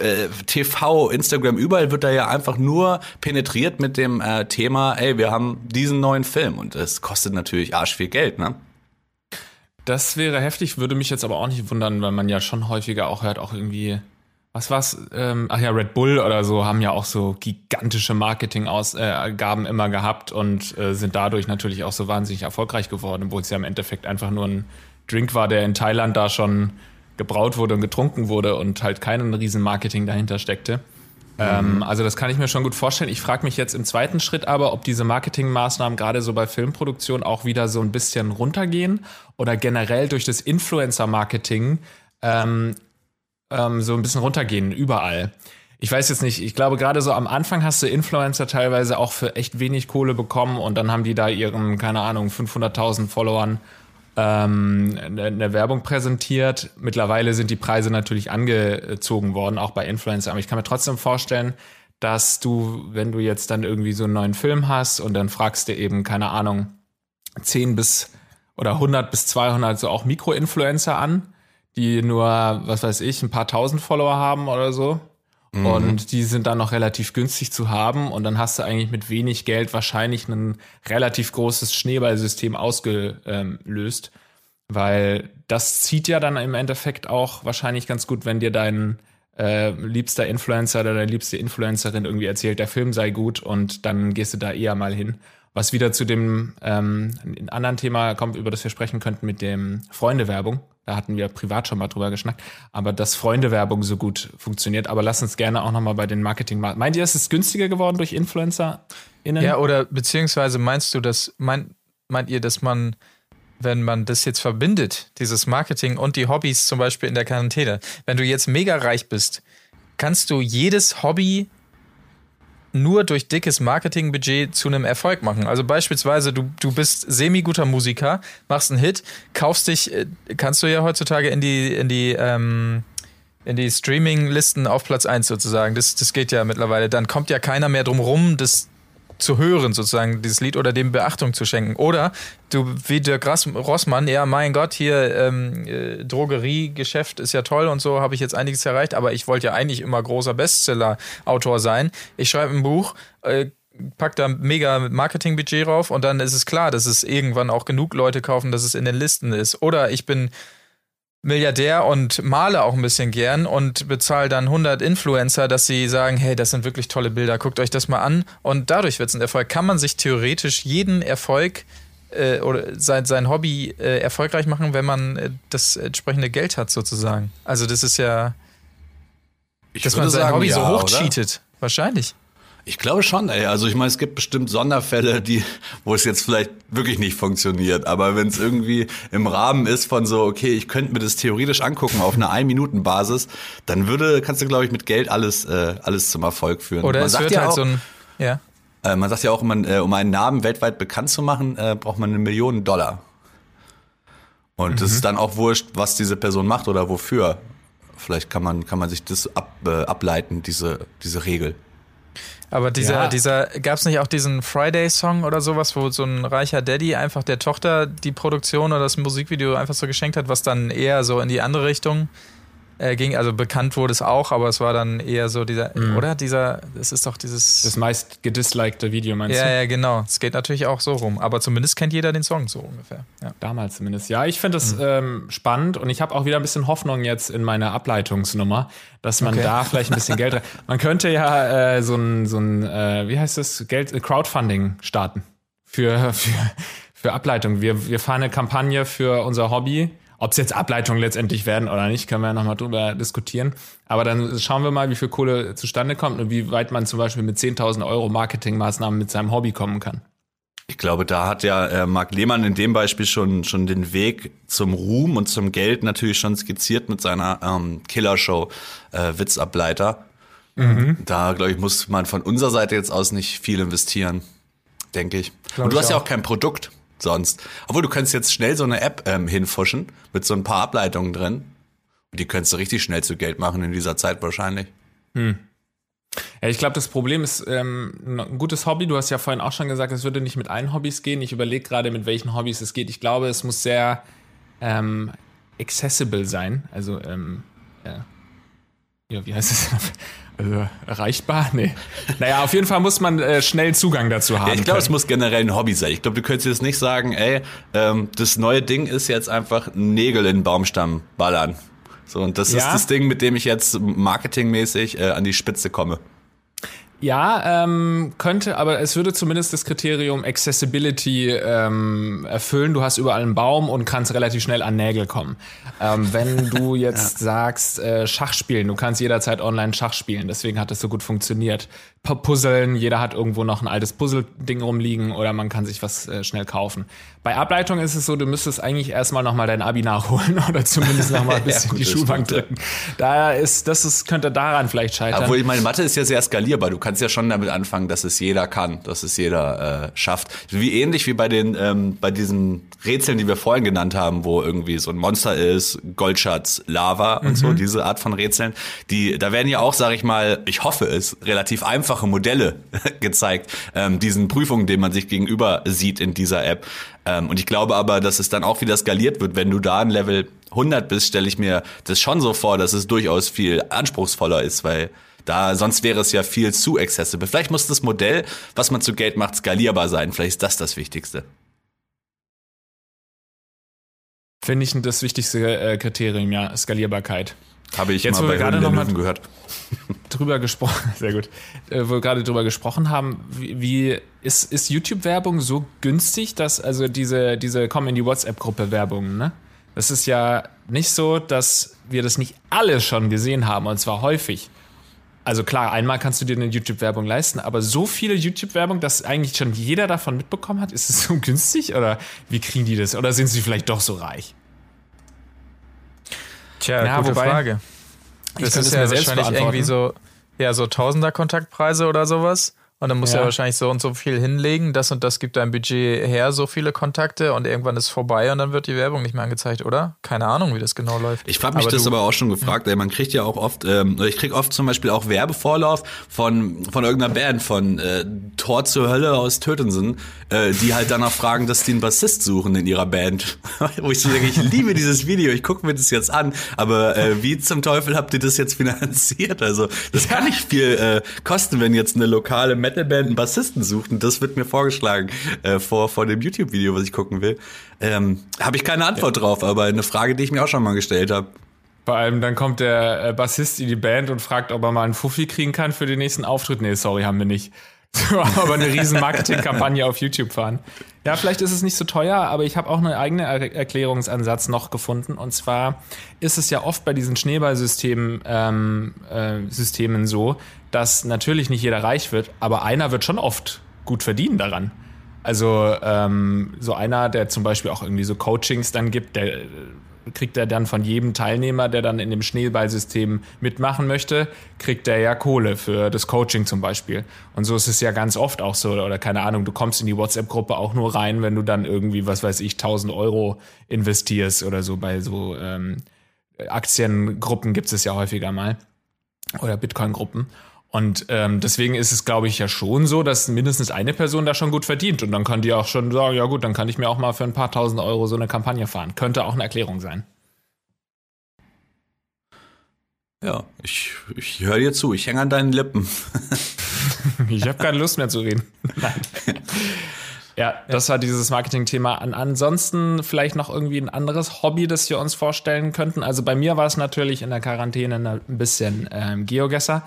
äh, TV, Instagram, überall wird da ja einfach nur penetriert mit dem äh, Thema, ey, wir haben diesen neuen Film und es kostet natürlich arsch viel Geld, ne? Das wäre heftig, würde mich jetzt aber auch nicht wundern, weil man ja schon häufiger auch hört, auch irgendwie, was war's, ähm, ach ja, Red Bull oder so haben ja auch so gigantische Marketingausgaben äh, immer gehabt und äh, sind dadurch natürlich auch so wahnsinnig erfolgreich geworden, obwohl es ja im Endeffekt einfach nur ein Drink war, der in Thailand da schon gebraut wurde und getrunken wurde und halt kein riesen Marketing dahinter steckte. Ähm, also das kann ich mir schon gut vorstellen. Ich frage mich jetzt im zweiten Schritt aber, ob diese Marketingmaßnahmen gerade so bei Filmproduktion auch wieder so ein bisschen runtergehen oder generell durch das Influencer-Marketing ähm, ähm, so ein bisschen runtergehen, überall. Ich weiß jetzt nicht, ich glaube gerade so am Anfang hast du Influencer teilweise auch für echt wenig Kohle bekommen und dann haben die da ihren, keine Ahnung, 500.000 Followern ähm, eine, eine Werbung präsentiert. Mittlerweile sind die Preise natürlich angezogen worden, auch bei Influencer. Aber ich kann mir trotzdem vorstellen, dass du, wenn du jetzt dann irgendwie so einen neuen Film hast und dann fragst du eben, keine Ahnung, 10 bis oder 100 bis 200 so auch Mikroinfluencer an, die nur, was weiß ich, ein paar tausend Follower haben oder so. Mhm. Und die sind dann noch relativ günstig zu haben. Und dann hast du eigentlich mit wenig Geld wahrscheinlich ein relativ großes Schneeballsystem ausgelöst. Weil das zieht ja dann im Endeffekt auch wahrscheinlich ganz gut, wenn dir dein äh, liebster Influencer oder deine liebste Influencerin irgendwie erzählt, der Film sei gut und dann gehst du da eher mal hin. Was wieder zu dem ähm, anderen Thema kommt, über das wir sprechen könnten, mit dem Freunde-Werbung. Da hatten wir privat schon mal drüber geschnackt. Aber dass Freunde-Werbung so gut funktioniert. Aber lass uns gerne auch nochmal bei den Marketing. Meint ihr, es ist günstiger geworden durch InfluencerInnen? Ja, oder beziehungsweise meinst du, dass, mein, meint ihr, dass man, wenn man das jetzt verbindet, dieses Marketing und die Hobbys zum Beispiel in der Quarantäne, wenn du jetzt mega reich bist, kannst du jedes Hobby nur durch dickes Marketingbudget zu einem Erfolg machen. Also beispielsweise, du, du bist semi-guter Musiker, machst einen Hit, kaufst dich, äh, kannst du ja heutzutage in die, in die, ähm, in die Streaming-Listen auf Platz 1 sozusagen. Das, das geht ja mittlerweile. Dann kommt ja keiner mehr drum rum, das zu hören, sozusagen, dieses Lied oder dem Beachtung zu schenken. Oder du, wie Dirk Rossmann, ja, mein Gott, hier ähm, äh, Drogeriegeschäft ist ja toll und so, habe ich jetzt einiges erreicht, aber ich wollte ja eigentlich immer großer Bestseller-Autor sein. Ich schreibe ein Buch, äh, pack da mega Marketingbudget drauf und dann ist es klar, dass es irgendwann auch genug Leute kaufen, dass es in den Listen ist. Oder ich bin Milliardär und male auch ein bisschen gern und bezahle dann 100 Influencer, dass sie sagen, hey, das sind wirklich tolle Bilder, guckt euch das mal an und dadurch wird es ein Erfolg. Kann man sich theoretisch jeden Erfolg äh, oder sein, sein Hobby äh, erfolgreich machen, wenn man äh, das entsprechende Geld hat sozusagen. Also das ist ja, Ich dass man sein sagen, Hobby so ja, hoch oder? cheatet. Wahrscheinlich. Ich glaube schon, ey. Also ich meine, es gibt bestimmt Sonderfälle, die, wo es jetzt vielleicht wirklich nicht funktioniert. Aber wenn es irgendwie im Rahmen ist von so, okay, ich könnte mir das theoretisch angucken auf einer Ein-Minuten-Basis, dann würde, kannst du, glaube ich, mit Geld alles, äh, alles zum Erfolg führen. Oder man es sagt wird ja halt auch, so ein, ja. äh, man sagt ja auch, man, äh, um einen Namen weltweit bekannt zu machen, äh, braucht man eine Million Dollar. Und es ist dann auch wurscht, was diese Person macht oder wofür. Vielleicht kann man, kann man sich das ab, äh, ableiten, diese, diese Regel. Aber dieser, Ja. dieser, gab es nicht auch diesen Friday-Song oder sowas, wo so ein reicher Daddy einfach der Tochter die Produktion oder das Musikvideo einfach so geschenkt hat, was dann eher so in die andere Richtung äh, ging? Also bekannt wurde es auch, aber es war dann eher so dieser, oder? Dieser, es ist doch dieses. Das meist gedislikte Video, meinst ja, du? ja, genau. Es geht natürlich auch so rum. Aber zumindest kennt jeder den Song so ungefähr. Ja. Damals zumindest. Ja, ich finde das ähm, spannend und ich habe auch wieder ein bisschen Hoffnung jetzt in meiner Ableitungsnummer, dass man Okay. da vielleicht ein bisschen Geld. Man könnte ja äh, so ein, so ein äh, wie heißt das, Geld, äh, Crowdfunding starten für, für, für Ableitung. Wir, wir fahren eine Kampagne für unser Hobby. Ob es jetzt Ableitungen letztendlich werden oder nicht, können wir ja nochmal drüber diskutieren. Aber dann schauen wir mal, wie viel Kohle zustande kommt und wie weit man zum Beispiel mit 10.000 Euro Marketingmaßnahmen mit seinem Hobby kommen kann. Ich glaube, da hat ja äh, Marc Lehmann in dem Beispiel schon, schon den Weg zum Ruhm und zum Geld natürlich schon skizziert mit seiner ähm, Killershow äh, Witzableiter. Da, glaube ich, muss man von unserer Seite jetzt aus nicht viel investieren, denke ich. und du ich hast ja auch. auch kein Produkt sonst. Obwohl, du könntest jetzt schnell so eine App ähm, hinfuschen mit so ein paar Ableitungen drin. Und die könntest du richtig schnell zu Geld machen in dieser Zeit wahrscheinlich. Ja, ich glaube, das Problem ist ähm, ein gutes Hobby. Du hast ja vorhin auch schon gesagt, es würde nicht mit allen Hobbys gehen. Ich überlege gerade, mit welchen Hobbys es geht. Ich glaube, es muss sehr ähm, accessible sein. Also, ähm, ja. Ja, wie heißt es? Also, erreichbar? Nee. Naja, auf jeden Fall muss man äh, schnell Zugang dazu haben. Ja, ich glaube, es muss generell ein Hobby sein. Ich glaube, du könntest jetzt nicht sagen, ey, ähm, das neue Ding ist jetzt einfach Nägel in den Baumstamm ballern. So, und das ist Ja. das Ding, mit dem ich jetzt marketingmäßig äh, an die Spitze komme. Ja, ähm, könnte, aber es würde zumindest das Kriterium Accessibility ähm, erfüllen. Du hast überall einen Baum und kannst relativ schnell an Nägel kommen. Ähm, wenn du jetzt ja. sagst, äh, Schach spielen, du kannst jederzeit online Schach spielen, deswegen hat das so gut funktioniert. P Puzzeln, jeder hat irgendwo noch ein altes Puzzle-Ding rumliegen oder man kann sich was äh, schnell kaufen. Bei Ableitung ist es so, du müsstest eigentlich erstmal nochmal dein Abi nachholen oder zumindest nochmal ein bisschen ja, gut, die Schulbank drücken. Da ist, das ist, könnte daran vielleicht scheitern. Obwohl, meine, Mathe ist ja sehr skalierbar. Du kannst ja schon damit anfangen, dass es jeder kann, dass es jeder äh, schafft. Wie ähnlich wie bei den, ähm, bei diesen Rätseln, die wir vorhin genannt haben, wo irgendwie so ein Monster ist, Goldschatz, Lava und mhm. so, diese Art von Rätseln. Die, da werden ja auch, sag ich mal, ich hoffe es, relativ einfache Modelle gezeigt, ähm, diesen Prüfungen, denen man sich gegenüber sieht in dieser App. Ähm, und ich glaube aber, dass es dann auch wieder skaliert wird. Wenn du da ein Level 100 bist, stelle ich mir das schon so vor, dass es durchaus viel anspruchsvoller ist, weil da, sonst wäre es ja viel zu accessible. Vielleicht muss das Modell, was man zu Geld macht, skalierbar sein. Vielleicht ist das das Wichtigste. Finde ich das wichtigste äh, Kriterium, ja, Skalierbarkeit. Habe ich Jetzt, mal bei gerade noch mal gehört. drüber gesprochen, sehr gut, äh, wo wir gerade drüber gesprochen haben, wie, wie ist, ist YouTube-Werbung so günstig, dass also diese, diese kommen in die WhatsApp-Gruppe Werbung, ne? Das ist ja nicht so, dass wir das nicht alle schon gesehen haben und zwar häufig. Also klar, einmal kannst du dir eine YouTube-Werbung leisten, aber so viele YouTube-Werbung, dass eigentlich schon jeder davon mitbekommen hat, ist es so günstig oder wie kriegen die das? Oder sind sie vielleicht doch so reich? Tja, ja, gute wobei, Frage. Das ist ja wahrscheinlich irgendwie so, ja, so Tausender Kontaktpreise oder sowas. Und dann muss ja. er wahrscheinlich so und so viel hinlegen, das und das gibt dein Budget her, so viele Kontakte und irgendwann ist vorbei und dann wird die Werbung nicht mehr angezeigt, oder? Keine Ahnung, wie das genau läuft. Ich habe mich aber das aber auch schon gefragt, ey, man kriegt ja auch oft, ähm, ich krieg oft zum Beispiel auch Werbevorlauf von, von irgendeiner Band, von äh, Tor zur Hölle aus Tötensen, äh, die halt danach fragen, dass die einen Bassist suchen in ihrer Band. Wo ich so denke, ich liebe dieses Video, ich gucke mir das jetzt an, aber äh, wie zum Teufel habt ihr das jetzt finanziert? Also das kann nicht viel äh, kosten, wenn jetzt eine lokale Metalband einen Bassisten sucht. Und das wird mir vorgeschlagen äh, vor, vor dem YouTube-Video, was ich gucken will. Ähm, habe ich keine Antwort ja. drauf, aber eine Frage, die ich mir auch schon mal gestellt habe. Vor allem dann kommt der äh, Bassist in die Band und fragt, ob er mal einen Fuffi kriegen kann für den nächsten Auftritt. Nee, sorry, haben wir nicht. aber eine riesen Marketingkampagne auf YouTube fahren. Ja, vielleicht ist es nicht so teuer, aber ich habe auch eine eigene er Erklärungsansatz noch gefunden. Und zwar ist es ja oft bei diesen Schneeballsystemen ähm, äh, Systemen so, dass natürlich nicht jeder reich wird, aber einer wird schon oft gut verdienen daran. Also ähm, so einer, der zum Beispiel auch irgendwie so Coachings dann gibt, der kriegt er dann von jedem Teilnehmer, der dann in dem Schneeballsystem mitmachen möchte, kriegt er ja Kohle für das Coaching zum Beispiel. Und so ist es ja ganz oft auch so, oder keine Ahnung, du kommst in die WhatsApp-Gruppe auch nur rein, wenn du dann irgendwie, was weiß ich, 1000 Euro investierst oder so bei so ähm, Aktiengruppen gibt es ja häufiger mal. Oder Bitcoin-Gruppen. Und ähm, deswegen ist es, glaube ich, ja schon so, dass mindestens eine Person da schon gut verdient. Und dann kann die auch schon sagen, ja gut, dann kann ich mir auch mal für ein paar tausend Euro so eine Kampagne fahren. Könnte auch eine Erklärung sein. Ja, ich, ich höre dir zu, ich hänge an deinen Lippen. ich habe keine Lust mehr zu reden. Nein. Ja, das war dieses Marketing-Thema. ansonsten vielleicht noch irgendwie ein anderes Hobby, das wir uns vorstellen könnten. Also bei mir war es natürlich in der Quarantäne ein bisschen ähm, Geogesser.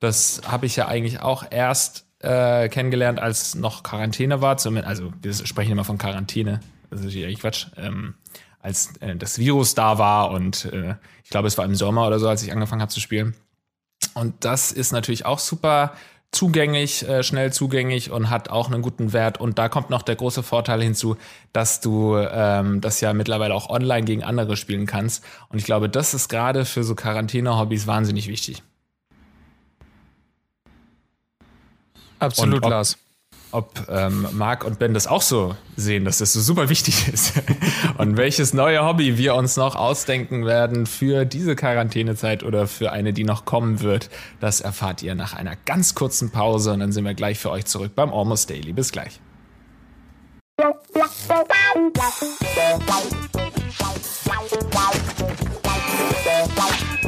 Das habe ich ja eigentlich auch erst äh, kennengelernt, als noch Quarantäne war. Also wir sprechen immer von Quarantäne. Das ist eigentlich Quatsch. Ähm, als äh, das Virus da war und äh, ich glaube, es war im Sommer oder so, als ich angefangen habe zu spielen. Und das ist natürlich auch super zugänglich, äh, schnell zugänglich und hat auch einen guten Wert. Und da kommt noch der große Vorteil hinzu, dass du ähm, das ja mittlerweile auch online gegen andere spielen kannst. Und ich glaube, das ist gerade für so Quarantäne-Hobbys wahnsinnig wichtig. Absolut, ob, Lars. Ob ähm, Marc und Ben das auch so sehen, dass das so super wichtig ist. und welches neue Hobby wir uns noch ausdenken werden für diese Quarantänezeit oder für eine, die noch kommen wird, das erfahrt ihr nach einer ganz kurzen Pause und dann sind wir gleich für euch zurück beim Almost Daily. Bis gleich.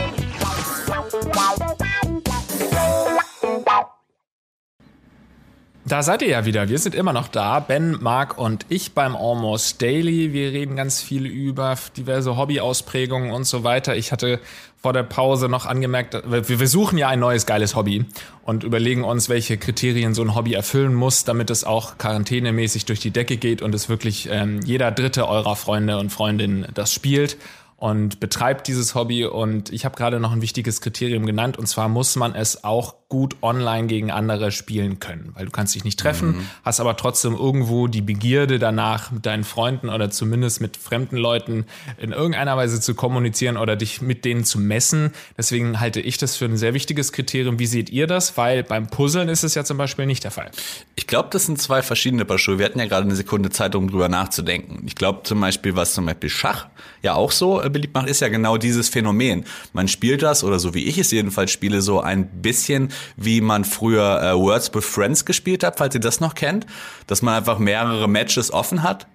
Da seid ihr ja wieder. Wir sind immer noch da. Ben, Marc und ich beim Almost Daily. Wir reden ganz viel über diverse Hobbyausprägungen und so weiter. Ich hatte vor der Pause noch angemerkt, wir suchen ja ein neues geiles Hobby und überlegen uns, welche Kriterien so ein Hobby erfüllen muss, damit es auch quarantänemäßig durch die Decke geht und es wirklich ähm, jeder dritte eurer Freunde und Freundinnen das spielt und betreibt dieses Hobby. Und ich habe gerade noch ein wichtiges Kriterium genannt, und zwar muss man es auch gut online gegen andere spielen können, weil du kannst dich nicht treffen, mhm. hast aber trotzdem irgendwo die Begierde danach mit deinen Freunden oder zumindest mit fremden Leuten in irgendeiner Weise zu kommunizieren oder dich mit denen zu messen. Deswegen halte ich das für ein sehr wichtiges Kriterium. Wie seht ihr das? Weil beim Puzzeln ist es ja zum Beispiel nicht der Fall. Ich glaube, das sind zwei verschiedene Paar Schuhe. Wir hatten ja gerade eine Sekunde Zeit, um drüber nachzudenken. Ich glaube zum Beispiel, was zum Beispiel Schach ja auch so äh, beliebt macht, ist ja genau dieses Phänomen. Man spielt das, oder so wie ich es jedenfalls spiele, so ein bisschen wie man früher äh, Words with Friends gespielt hat, falls ihr das noch kennt, dass man einfach mehrere Matches offen hat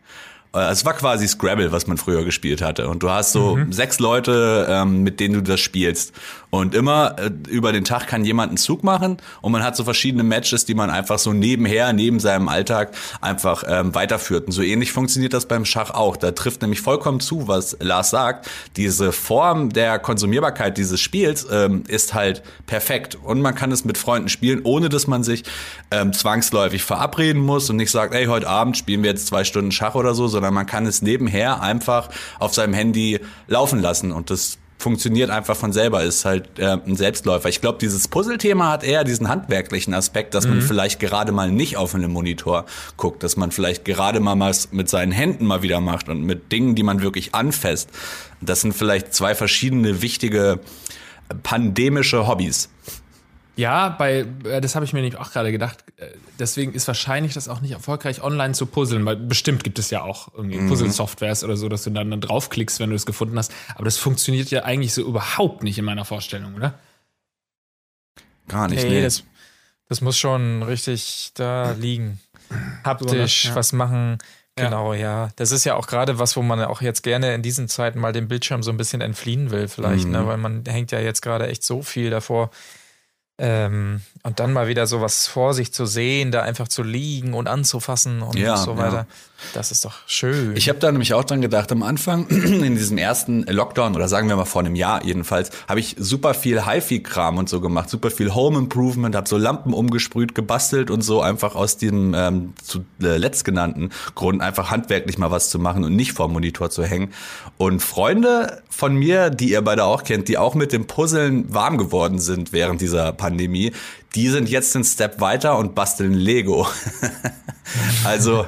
es war quasi Scrabble, was man früher gespielt hatte. Und du hast so mhm. sechs Leute, ähm, mit denen du das spielst. Und immer äh, über den Tag kann jemand einen Zug machen und man hat so verschiedene Matches, die man einfach so nebenher, neben seinem Alltag einfach ähm, weiterführt. Und so ähnlich funktioniert das beim Schach auch. Da trifft nämlich vollkommen zu, was Lars sagt. Diese Form der Konsumierbarkeit dieses Spiels ähm, ist halt perfekt. Und man kann es mit Freunden spielen, ohne dass man sich ähm, zwangsläufig verabreden muss und nicht sagt, ey, heute Abend spielen wir jetzt zwei Stunden Schach oder so, sondern man kann es nebenher einfach auf seinem Handy laufen lassen. Und das funktioniert einfach von selber, ist halt äh, ein Selbstläufer. Ich glaube, dieses Puzzle-Thema hat eher diesen handwerklichen Aspekt, dass mhm. man vielleicht gerade mal nicht auf einen Monitor guckt, dass man vielleicht gerade mal was mit seinen Händen mal wieder macht und mit Dingen, die man wirklich anfasst. Das sind vielleicht zwei verschiedene wichtige pandemische Hobbys. Ja, bei äh, das habe ich mir nämlich auch gerade gedacht. Äh, deswegen ist wahrscheinlich das auch nicht erfolgreich, online zu puzzeln, weil bestimmt gibt es ja auch irgendwie mhm. Puzzle-Softwares oder so, dass du dann, dann draufklickst, wenn du es gefunden hast. Aber das funktioniert ja eigentlich so überhaupt nicht in meiner Vorstellung, oder? Gar nicht. Nee, nee. Das, das muss schon richtig da liegen. Haptisch ja. was machen. Genau, ja. ja. Das ist ja auch gerade was, wo man auch jetzt gerne in diesen Zeiten mal dem Bildschirm so ein bisschen entfliehen will, vielleicht, ne? mhm. ne? Weil man hängt ja jetzt gerade echt so viel davor. Ähm, und dann mal wieder sowas vor sich zu sehen, da einfach zu liegen und anzufassen und ja, so weiter. Ja. Das ist doch schön. Ich habe da nämlich auch dran gedacht, am Anfang, in diesem ersten Lockdown, oder sagen wir mal vor einem Jahr jedenfalls, habe ich super viel HiFi-Kram und so gemacht, super viel Home Improvement, habe so Lampen umgesprüht, gebastelt und so einfach aus dem ähm, zu, äh, letztgenannten Grund einfach handwerklich mal was zu machen und nicht vor dem Monitor zu hängen. Und Freunde von mir, die ihr beide auch kennt, die auch mit dem Puzzeln warm geworden sind während dieser Pandemie, die sind jetzt einen Step weiter und basteln Lego. also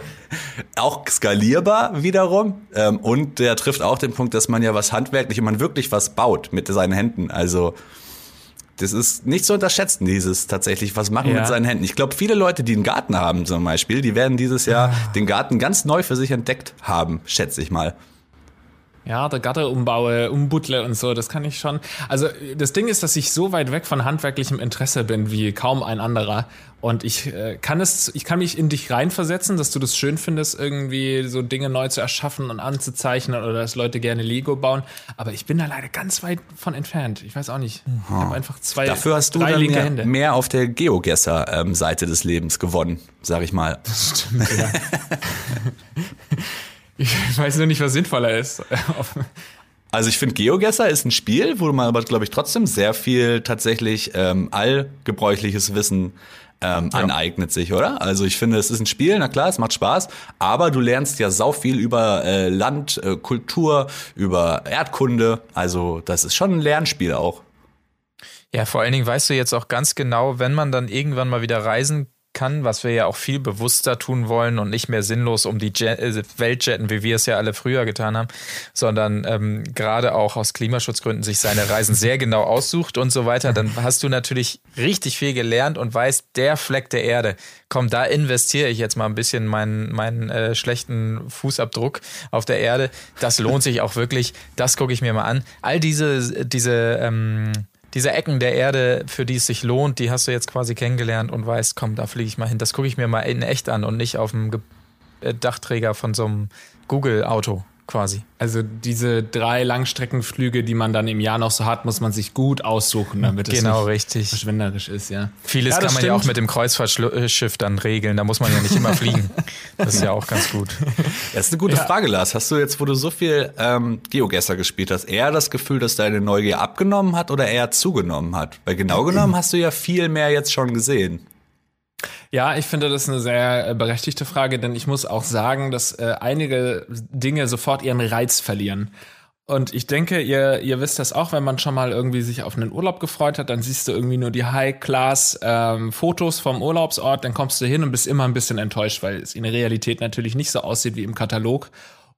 auch skalierbar wiederum. Ähm, und der trifft auch den Punkt, dass man ja was handwerklich und man wirklich was baut mit seinen Händen. Also das ist nicht zu unterschätzen, dieses tatsächlich was machen ja. mit seinen Händen. Ich glaube, viele Leute, die einen Garten haben zum Beispiel, die werden dieses Jahr ja. den Garten ganz neu für sich entdeckt haben, schätze ich mal. Ja, der Gatter umbaue, umbuttle und so, das kann ich schon. Also das Ding ist, dass ich so weit weg von handwerklichem Interesse bin wie kaum ein anderer. Und ich äh, kann es, ich kann mich in dich reinversetzen, dass du das schön findest, irgendwie so Dinge neu zu erschaffen und anzuzeichnen oder dass Leute gerne Lego bauen. Aber ich bin da leider ganz weit von entfernt. Ich weiß auch nicht. Ich habe einfach zwei. Dafür hast du dann ja Hände. mehr auf der Geogesser-Seite ähm, des Lebens gewonnen, sag ich mal. Das stimmt, ja. Ich weiß nur nicht, was sinnvoller ist. Also ich finde, GeoGuessr ist ein Spiel, wo man aber, glaube ich, trotzdem sehr viel tatsächlich ähm, allgebräuchliches Wissen ähm, ja. aneignet sich, oder? Also ich finde, es ist ein Spiel, na klar, es macht Spaß, aber du lernst ja sau viel über äh, Land, äh, Kultur, über Erdkunde. Also das ist schon ein Lernspiel auch. Ja, vor allen Dingen weißt du jetzt auch ganz genau, wenn man dann irgendwann mal wieder reisen kann, was wir ja auch viel bewusster tun wollen und nicht mehr sinnlos um die Jet, äh, Welt jetten, wie wir es ja alle früher getan haben, sondern ähm, gerade auch aus Klimaschutzgründen sich seine Reisen sehr genau aussucht und so weiter, dann hast du natürlich richtig viel gelernt und weißt, der Fleck der Erde, komm, da investiere ich jetzt mal ein bisschen meinen, meinen äh, schlechten Fußabdruck auf der Erde. Das lohnt sich auch wirklich. Das gucke ich mir mal an. All diese, diese ähm, diese Ecken der Erde, für die es sich lohnt, die hast du jetzt quasi kennengelernt und weißt, komm, da fliege ich mal hin. Das gucke ich mir mal in echt an und nicht auf dem äh, Dachträger von so einem Google-Auto. Quasi. Also diese drei Langstreckenflüge, die man dann im Jahr noch so hat, muss man sich gut aussuchen, damit es Genau, nicht richtig. verschwenderisch ist, ja. Vieles Ja, kann man ja auch stimmt. mit dem Kreuzfahrtschiff dann regeln. Da muss man ja nicht immer fliegen. Das ist ja auch ganz gut. Das ist eine gute Ja. Frage, Lars. Hast du jetzt, wo du so viel ähm, Geogesser gespielt hast, eher das Gefühl, dass deine Neugier abgenommen hat oder eher zugenommen hat? Weil genau genommen hast du ja viel mehr jetzt schon gesehen. Ja, ich finde das eine sehr äh, berechtigte Frage, denn ich muss auch sagen, dass äh, einige Dinge sofort ihren Reiz verlieren. Und ich denke, ihr, ihr wisst das auch, wenn man schon mal irgendwie sich auf einen Urlaub gefreut hat, dann siehst du irgendwie nur die High-Class-Fotos vom Urlaubsort, dann kommst du hin und bist immer ein bisschen enttäuscht, weil es in der Realität natürlich nicht so aussieht wie im Katalog.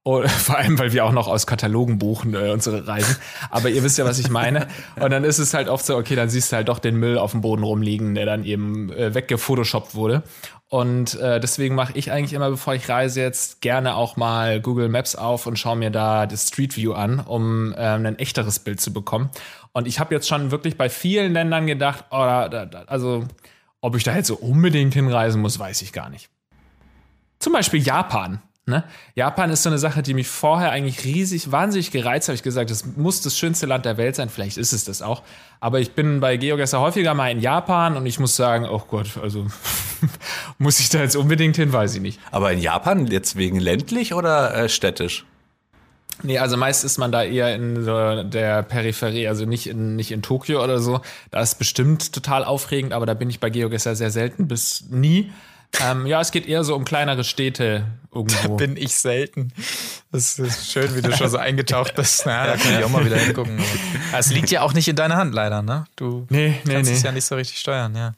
Und vor allem, weil wir auch noch aus Katalogen buchen äh, unsere Reisen. Aber ihr wisst ja, was ich meine. Und dann ist es halt oft so, okay, dann siehst du halt doch den Müll auf dem Boden rumliegen, der dann eben äh, weggefotoshoppt wurde. Und äh, deswegen mache ich eigentlich immer, bevor ich reise, jetzt gerne auch mal Google Maps auf und schaue mir da das Street View an, um ähm, ein echteres Bild zu bekommen. Und ich habe jetzt schon wirklich bei vielen Ländern gedacht, oh, da, da, also ob ich da jetzt so unbedingt hinreisen muss, weiß ich gar nicht. Zum Beispiel Japan. Ne? Japan ist so eine Sache, die mich vorher eigentlich riesig, wahnsinnig gereizt hat. Habe ich gesagt, das muss das schönste Land der Welt sein. Vielleicht ist es das auch. Aber ich bin bei GeoGuessr häufiger mal in Japan und ich muss sagen, oh Gott, also muss ich da jetzt unbedingt hin, weiß ich nicht. Aber in Japan jetzt wegen ländlich oder äh, städtisch? Nee, also meist ist man da eher in so der Peripherie, also nicht in, nicht in Tokio oder so. Da ist bestimmt total aufregend, aber da bin ich bei GeoGuessr sehr selten bis nie. Ähm, ja, es geht eher so um kleinere Städte irgendwo. Bin ich selten. Das ist schön, wie du schon so eingetaucht bist. Na, da kann ich auch mal wieder hingucken. Es liegt ja auch nicht in deiner Hand, leider, ne? Du Nee, nee, kannst nee. es ja nicht so richtig steuern, ja.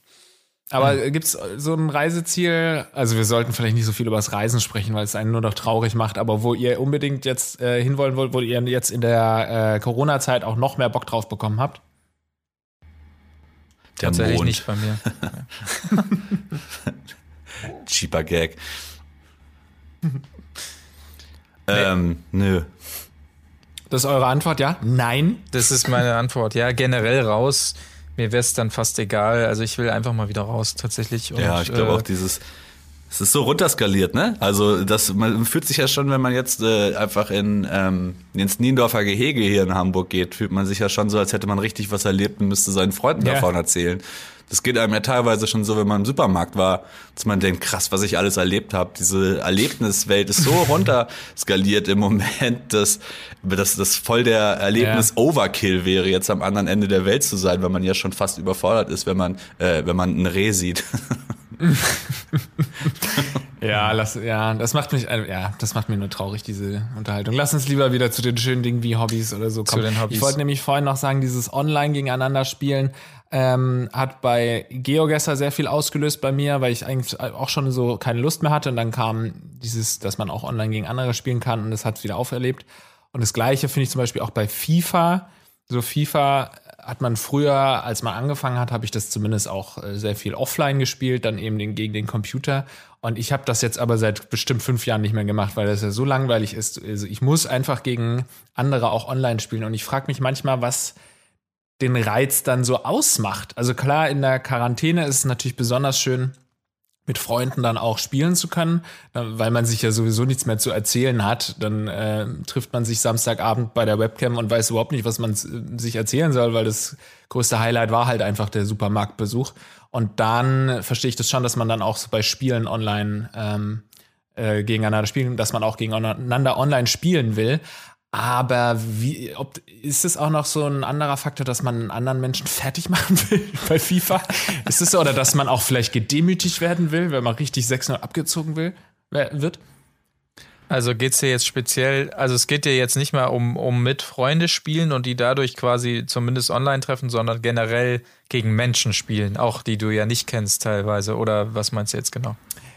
Aber gibt's so ein Reiseziel? Also wir sollten vielleicht nicht so viel über das Reisen sprechen, weil es einen nur noch traurig macht, aber wo ihr unbedingt jetzt äh, hinwollen wollt, wo ihr jetzt in der äh, Corona-Zeit auch noch mehr Bock drauf bekommen habt? Der Tatsächlich Mond. nicht bei mir. Cheaper Gag. ähm, nö. Das ist eure Antwort, ja? Nein. Das ist meine Antwort. Ja, generell raus. Mir wäre es dann fast egal. Also ich will einfach mal wieder raus, tatsächlich. Und, Ja, ich glaube äh, auch dieses. Es ist so runterskaliert, ne? Also das, man fühlt sich ja schon, wenn man jetzt äh, einfach in ähm, ins Niendorfer Gehege hier in Hamburg geht, fühlt man sich ja schon so, als hätte man richtig was erlebt und müsste seinen Freunden Ja. davon erzählen. Das geht einem ja teilweise schon so, wenn man im Supermarkt war, dass man denkt, krass, was ich alles erlebt habe. Diese Erlebniswelt ist so runterskaliert im Moment, dass, dass das voll der Erlebnis-Overkill wäre, jetzt am anderen Ende der Welt zu sein, weil man ja schon fast überfordert ist, wenn man, äh, wenn man ein Reh sieht. Ja, lass, ja, das macht mich, äh, ja, das macht mir nur traurig, diese Unterhaltung. Lass uns lieber wieder zu den schönen Dingen wie Hobbys oder so Zu kommen. den Hobbys. Ich wollte nämlich vorhin noch sagen, dieses Online gegeneinander spielen ähm, hat bei GeoGuessr sehr viel ausgelöst bei mir, weil ich eigentlich auch schon so keine Lust mehr hatte und dann kam dieses, dass man auch online gegen andere spielen kann und das hat es wieder auferlebt. Und das Gleiche finde ich zum Beispiel auch bei FIFA. So FIFA hat man früher, als man angefangen hat, habe ich das zumindest auch äh, sehr viel offline gespielt, dann eben den, gegen den Computer. Und ich habe das jetzt aber seit bestimmt fünf Jahren nicht mehr gemacht, weil das ja so langweilig ist. Also ich muss einfach gegen andere auch online spielen. Und ich frage mich manchmal, was den Reiz dann so ausmacht. Also klar, in der Quarantäne ist es natürlich besonders schön, mit Freunden dann auch spielen zu können, weil man sich ja sowieso nichts mehr zu erzählen hat. Dann äh, trifft man sich Samstagabend bei der Webcam und weiß überhaupt nicht, was man äh, sich erzählen soll, weil das größte Highlight war halt einfach der Supermarktbesuch. Und dann verstehe ich das schon, dass man dann auch so bei Spielen online ähm, äh, gegeneinander spielen, dass man auch gegeneinander online spielen will. Aber wie, ob, ist es auch noch so ein anderer Faktor, dass man einen anderen Menschen fertig machen will bei FIFA? ist es so, oder dass man auch vielleicht gedemütigt werden will, wenn man richtig 6-0 abgezogen will, wird? Also geht's dir jetzt speziell, also es geht dir jetzt nicht mal um, um mit Freunde spielen und die dadurch quasi zumindest online treffen, sondern generell gegen Menschen spielen, auch die du ja nicht kennst teilweise. Oder was meinst du jetzt genau?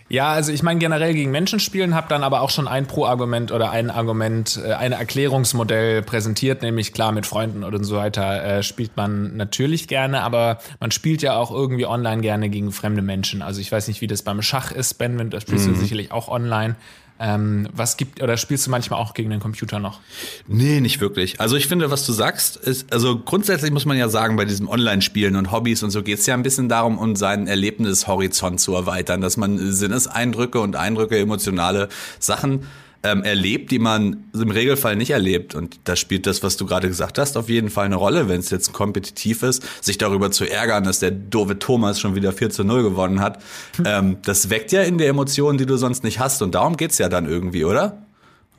Ja, also ich meine generell gegen Menschen spielen, habe dann aber auch schon ein Pro-Argument oder ein Argument, äh, ein Erklärungsmodell präsentiert, nämlich klar mit Freunden und so weiter äh, spielt man natürlich gerne, aber man spielt ja auch irgendwie online gerne gegen fremde Menschen. Also ich weiß nicht, wie das beim Schach ist, Ben, das spielst du sicherlich auch online. Ähm, was gibt oder spielst du manchmal auch gegen den Computer noch? Nee, nicht wirklich. Also ich finde, was du sagst, ist, also grundsätzlich muss man ja sagen, bei diesem Online-Spielen und Hobbys und so geht es ja ein bisschen darum, um seinen Erlebnishorizont zu erweitern, dass man Sinneseindrücke und Eindrücke, emotionale Sachen ähm, erlebt, die man im Regelfall nicht erlebt. Und da spielt das, was du gerade gesagt hast, auf jeden Fall eine Rolle, wenn es jetzt kompetitiv ist, sich darüber zu ärgern, dass der doofe Thomas schon wieder 4 zu 0 gewonnen hat. ähm, das weckt ja in der Emotion, die du sonst nicht hast. Und darum geht's ja dann irgendwie, oder?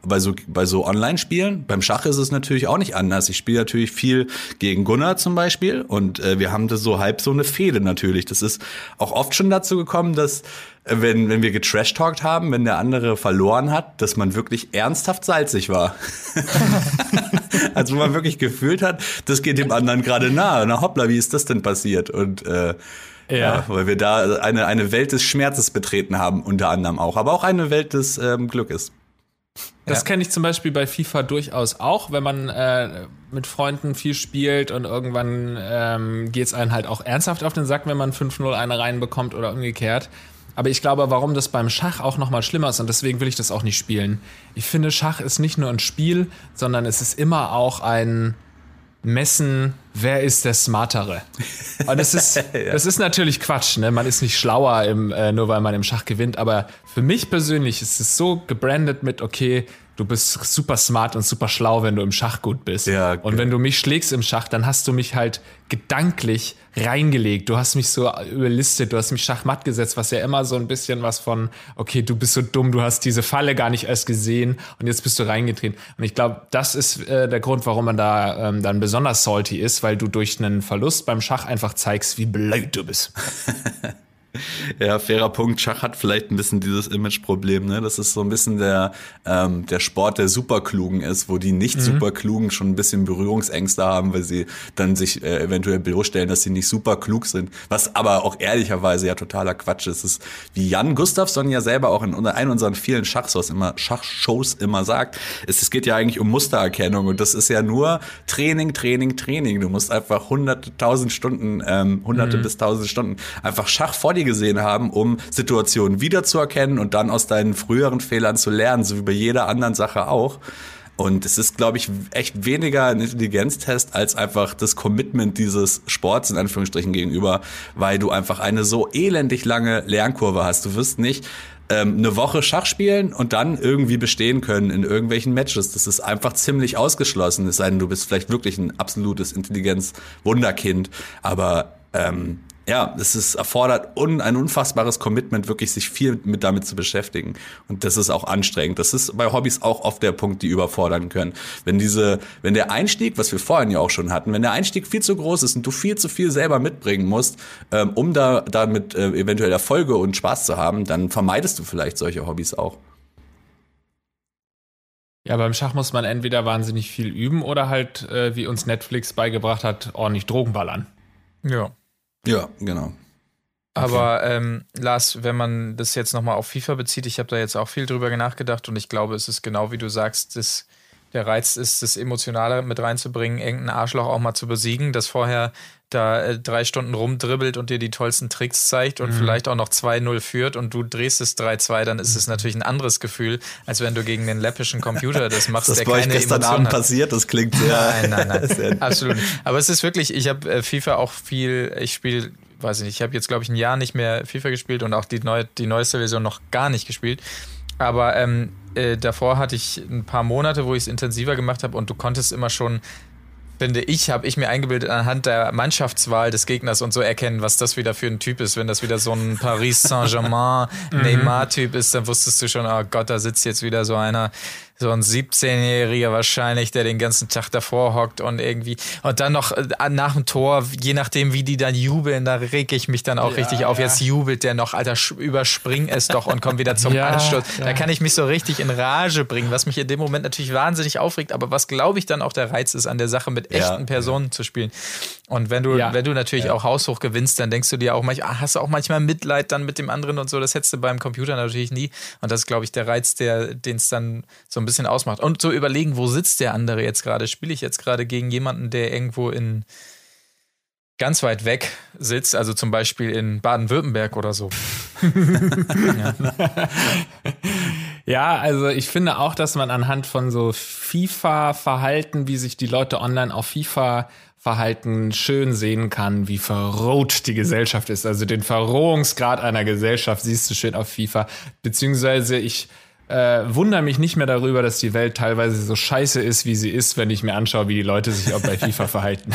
Bei so, bei so Online-Spielen. Beim Schach ist es natürlich auch nicht anders. Ich spiele natürlich viel gegen Gunnar zum Beispiel und äh, wir haben da so halb so eine Fehde natürlich. Das ist auch oft schon dazu gekommen, dass äh, wenn, wenn wir getrashtalkt haben, wenn der andere verloren hat, dass man wirklich ernsthaft salzig war. also man wirklich gefühlt hat, das geht dem anderen gerade nahe. Na hoppla, wie ist das denn passiert? Und äh, ja. ja. weil wir da eine, eine Welt des Schmerzes betreten haben, unter anderem auch, aber auch eine Welt des ähm, Glückes. Das ja. kenne ich zum Beispiel bei FIFA durchaus auch, wenn man äh, mit Freunden viel spielt und irgendwann ähm, geht es einen halt auch ernsthaft auf den Sack, wenn man 5-0 eine reinbekommt oder umgekehrt. Aber ich glaube, warum das beim Schach auch noch mal schlimmer ist und deswegen will ich das auch nicht spielen. Ich finde, Schach ist nicht nur ein Spiel, sondern es ist immer auch ein Messen, wer ist der Smartere. Und das ist, ja. das ist natürlich Quatsch. Ne? Man ist nicht schlauer, im, äh, nur weil man im Schach gewinnt. Aber für mich persönlich ist es so gebrandet mit, okay, du bist super smart und super schlau, wenn du im Schach gut bist. Ja, okay. Und wenn du mich schlägst im Schach, dann hast du mich halt gedanklich reingelegt. Du hast mich so überlistet, du hast mich schachmatt gesetzt, was ja immer so ein bisschen was von, okay, du bist so dumm, du hast diese Falle gar nicht erst gesehen und jetzt bist du reingetreten. Und ich glaube, das ist äh, der Grund, warum man da ähm, dann besonders salty ist, weil du durch einen Verlust beim Schach einfach zeigst, wie blöd du bist. Ja, fairer Punkt. Schach hat vielleicht ein bisschen dieses Imageproblem, ne? Das ist so ein bisschen der, ähm, der Sport der Superklugen ist, wo die nicht mhm. Superklugen schon ein bisschen Berührungsängste haben, weil sie dann sich äh, eventuell bloßstellen, dass sie nicht super klug sind. Was aber auch ehrlicherweise ja totaler Quatsch ist. Es ist, wie Jan Gustafsson ja selber auch in einer unserer vielen Schachshows immer, Schachshows immer sagt, es, es geht ja eigentlich um Mustererkennung und das ist ja nur Training, Training, Training. Du musst einfach hunderte, tausend Stunden, ähm, hunderte mhm. bis tausend Stunden einfach Schach vor dir gesehen haben, um Situationen wiederzuerkennen und dann aus deinen früheren Fehlern zu lernen, so wie bei jeder anderen Sache auch. Und es ist, glaube ich, echt weniger ein Intelligenztest als einfach das Commitment dieses Sports in Anführungsstrichen gegenüber, weil du einfach eine so elendig lange Lernkurve hast. Du wirst nicht ähm, eine Woche Schach spielen und dann irgendwie bestehen können in irgendwelchen Matches. Das ist einfach ziemlich ausgeschlossen. Es sei denn, du bist vielleicht wirklich ein absolutes Intelligenz-Wunderkind. Aber ähm, ja, es ist, erfordert un, ein unfassbares Commitment, wirklich sich viel mit damit zu beschäftigen. Und das ist auch anstrengend. Das ist bei Hobbys auch oft der Punkt, die überfordern können. Wenn diese, wenn der Einstieg, was wir vorhin ja auch schon hatten, wenn der Einstieg viel zu groß ist und du viel zu viel selber mitbringen musst, ähm, um da damit äh, eventuell Erfolge und Spaß zu haben, dann vermeidest du vielleicht solche Hobbys auch. Ja, beim Schach muss man entweder wahnsinnig viel üben oder halt, äh, wie uns Netflix beigebracht hat, ordentlich Drogen ballern. Ja. Ja, genau. Aber ähm, Lars, wenn man das jetzt nochmal auf FIFA bezieht, ich habe da jetzt auch viel drüber nachgedacht und ich glaube, es ist genau wie du sagst, das, der Reiz ist, das Emotionale mit reinzubringen, irgendeinen Arschloch auch mal zu besiegen, das vorher da äh, drei Stunden rumdribbelt und dir die tollsten Tricks zeigt und mhm. vielleicht auch noch 2-0 führt und du drehst es 3-2, dann ist es mhm. natürlich ein anderes Gefühl, als wenn du gegen den läppischen Computer das machst, das der keine gestern Emotion Abend hat. passiert, das klingt sehr... Nein, nein, nein, absolut Aber es ist wirklich, ich habe äh, FIFA auch viel, ich spiele weiß ich nicht, ich habe jetzt glaube ich ein Jahr nicht mehr FIFA gespielt und auch die, neue, die neueste Version noch gar nicht gespielt. Aber ähm, äh, davor hatte ich ein paar Monate, wo ich es intensiver gemacht habe und du konntest immer schon finde ich, habe ich mir eingebildet anhand der Mannschaftswahl des Gegners und so erkennen, was das wieder für ein Typ ist. Wenn das wieder so ein Paris Saint-Germain mhm. Neymar-Typ ist, dann wusstest du schon, oh Gott, da sitzt jetzt wieder so einer, so ein 17-Jähriger wahrscheinlich, der den ganzen Tag davor hockt und irgendwie und dann noch äh, nach dem Tor, je nachdem wie die dann jubeln, da reg ich mich dann auch ja, richtig auf. Ja. Jetzt jubelt der noch, Alter, überspring es doch und komm wieder zum ja, Anstoß. Da kann ich mich so richtig in Rage bringen, was mich in dem Moment natürlich wahnsinnig aufregt, aber was glaube ich dann auch der Reiz ist an der Sache mit echten Personen zu spielen. Und wenn du wenn du natürlich auch haushoch gewinnst, dann denkst du dir auch manchmal, ah, hast du auch manchmal Mitleid dann mit dem anderen und so, das hättest du beim Computer natürlich nie und das ist glaube ich der Reiz, der den es dann so ein bisschen ausmacht. Und so überlegen, wo sitzt der andere jetzt gerade? Spiele ich jetzt gerade gegen jemanden, der irgendwo in ganz weit weg sitzt, also zum Beispiel in Baden-Württemberg oder so. ja. ja, also ich finde auch, dass man anhand von so FIFA-Verhalten, wie sich die Leute online auf FIFA Verhalten schön sehen kann, wie verroht die Gesellschaft ist. Also den Verrohungsgrad einer Gesellschaft siehst du schön auf FIFA. Beziehungsweise ich äh, wundere mich nicht mehr darüber, dass die Welt teilweise so scheiße ist, wie sie ist, wenn ich mir anschaue, wie die Leute sich auch bei FIFA verhalten.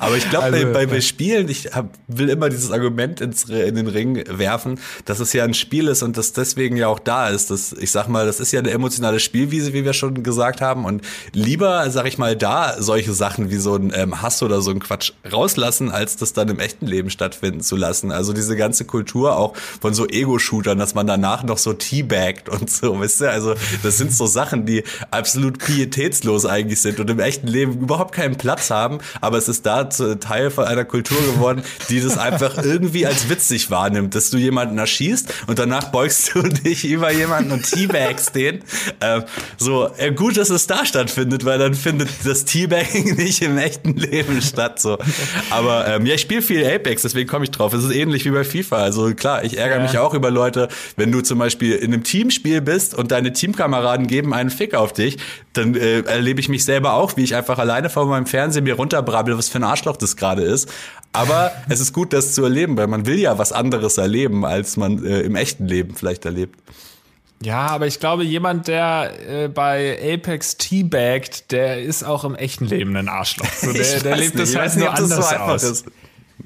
Aber ich glaube, also, bei, bei, bei, Spielen, ich hab, will immer dieses Argument ins, in den Ring werfen, dass es ja ein Spiel ist und das deswegen ja auch da ist. Das, ich sag mal, das ist ja eine emotionale Spielwiese, wie wir schon gesagt haben. Und lieber, sag ich mal, da solche Sachen wie so ein ähm, Hass oder so ein Quatsch rauslassen, als das dann im echten Leben stattfinden zu lassen. Also diese ganze Kultur auch von so Ego-Shootern, dass man danach noch so teabaggt und so Wisst ihr? Also, das sind so Sachen, die absolut pietätslos eigentlich sind und im echten Leben überhaupt keinen Platz haben. Aber es ist da Teil von einer Kultur geworden, die das einfach irgendwie als witzig wahrnimmt, dass du jemanden erschießt und danach beugst du dich über jemanden und teabagst den. Ähm, so, ja, gut, dass es da stattfindet, weil dann findet das Teabagging nicht im echten Leben statt. So. Aber ähm, ja, ich spiele viel Apex, deswegen komme ich drauf. Es ist ähnlich wie bei FIFA. Also klar, ich ärgere ja. mich auch über Leute, wenn du zum Beispiel in einem Teamspiel bist und deine Teamkameraden geben einen Fick auf dich, dann äh, erlebe ich mich selber auch, wie ich einfach alleine vor meinem Fernseher mir runterbrabbel, was für ein Arschloch das gerade ist. Aber es ist gut, das zu erleben, weil man will ja was anderes erleben, als man äh, im echten Leben vielleicht erlebt. Ja, aber ich glaube, jemand, der äh, bei Apex teabagt, der ist auch im echten Leben ein Arschloch. So, der, der lebt nicht. das halt nur anders so aus. Ist.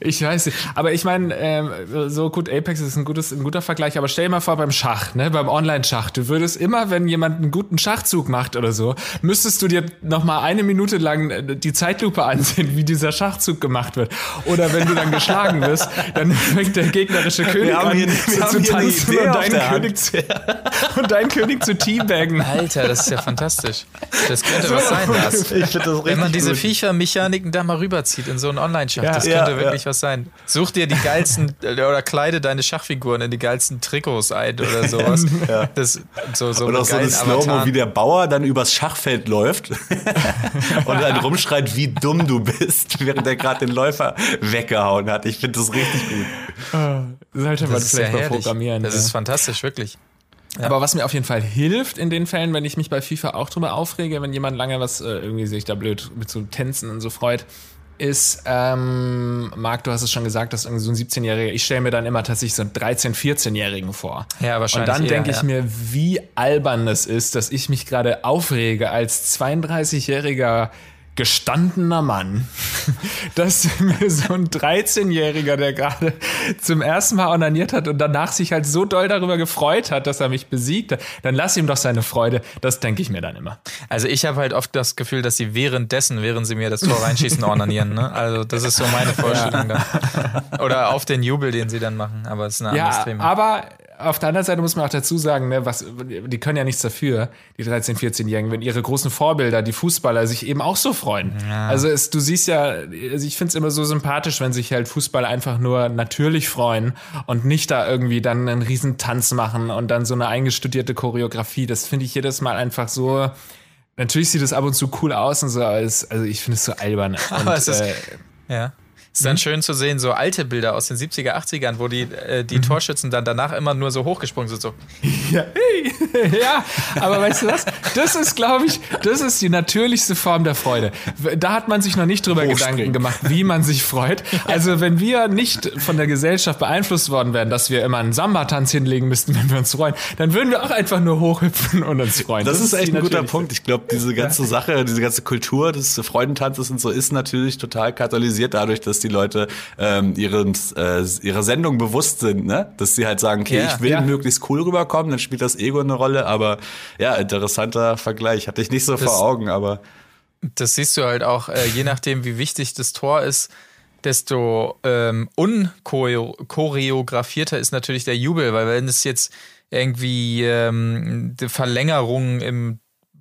Ich weiß nicht. Aber ich meine, ähm, so gut, Apex ist ein, gutes, ein guter Vergleich, aber stell dir mal vor beim Schach, ne, beim Online-Schach, du würdest immer, wenn jemand einen guten Schachzug macht oder so, müsstest du dir noch mal eine Minute lang äh, die Zeitlupe ansehen, wie dieser Schachzug gemacht wird. Oder wenn du dann geschlagen wirst, dann fängt der gegnerische König an hier, zu tanzen und deinen, König zu, und deinen König zu teabaggen. Alter, das ist ja fantastisch. Das könnte so, was sein, Lars. Das Wenn man diese Viecher-Mechaniken da mal rüberzieht in so einen Online-Schach, ja, das könnte ja, wirklich ja was sein. Such dir die geilsten oder kleide deine Schachfiguren in die geilsten Trikots ein oder sowas. Ja. Das, so, so oder so eine Slow-Mo, wie der Bauer dann übers Schachfeld läuft und dann rumschreit, wie dumm du bist, während er gerade den Läufer weggehauen hat. Ich finde das richtig gut. Das sollte man das vielleicht mal programmieren. Das ja. ist fantastisch, wirklich. Ja. Aber was mir auf jeden Fall hilft in den Fällen, wenn ich mich bei FIFA auch drüber aufrege, wenn jemand lange was äh, irgendwie sich da blöd mit so Tänzen und so freut, ist, ähm, Marc, du hast es schon gesagt, dass irgendwie so ein 17-Jähriger, ich stelle mir dann immer tatsächlich so einen 13-, 14-Jährigen vor. Ja, wahrscheinlich. Und dann denke ich ja. mir, wie albern das ist, dass ich mich gerade aufrege als 32-jähriger gestandener Mann, dass mir so ein 13-Jähriger, der gerade zum ersten Mal onaniert hat und danach sich halt so doll darüber gefreut hat, dass er mich besiegt hat, dann lass ihm doch seine Freude. Das denke ich mir dann immer. Also ich habe halt oft das Gefühl, dass sie währenddessen, während sie mir das Tor reinschießen, onanieren. Ne? Also das ist so meine Vorstellung ja. Oder auf den Jubel, den sie dann machen. Aber es ist ein anderes ja, Thema. Aber auf der anderen Seite muss man auch dazu sagen, ne, was, die können ja nichts dafür, die 13-, 14-Jährigen, wenn ihre großen Vorbilder, die Fußballer, sich eben auch so freuen. Ja. Also es, du siehst ja, also ich finde es immer so sympathisch, wenn sich halt Fußballer einfach nur natürlich freuen und nicht da irgendwie dann einen riesen Tanz machen und dann so eine eingestudierte Choreografie. Das finde ich jedes Mal einfach so. Natürlich sieht es ab und zu cool aus und so, aber es, also ich finde es so albern. Und, ist, äh, ja. Ist dann mhm. schön zu sehen, so alte Bilder aus den 70er, 80ern, wo die, äh, die mhm. Torschützen dann danach immer nur so hochgesprungen sind. So. Ja, hey. ja, aber weißt du was? Das ist, glaube ich, das ist die natürlichste Form der Freude. Da hat man sich noch nicht drüber Gedanken gemacht, wie man sich freut. Also, wenn wir nicht von der Gesellschaft beeinflusst worden wären, dass wir immer einen Samba-Tanz hinlegen müssten, wenn wir uns freuen, dann würden wir auch einfach nur hochhüpfen und uns freuen. Das, das ist echt ein guter Punkt. Ich glaube, diese ganze ja. Sache, diese ganze Kultur des Freudentanzes und so ist natürlich total katalysiert dadurch, dass die Leute ähm, ihren, äh, ihrer Sendung bewusst sind, ne? Dass sie halt sagen, okay, ja, ich will ja. möglichst cool rüberkommen, dann spielt das Ego eine Rolle, aber ja, interessanter Vergleich. Hatte ich nicht so das, vor Augen, aber. Das siehst du halt auch, äh, je nachdem, wie wichtig das Tor ist, desto ähm, unchoreografierter ist natürlich der Jubel, weil wenn es jetzt irgendwie ähm, die Verlängerung im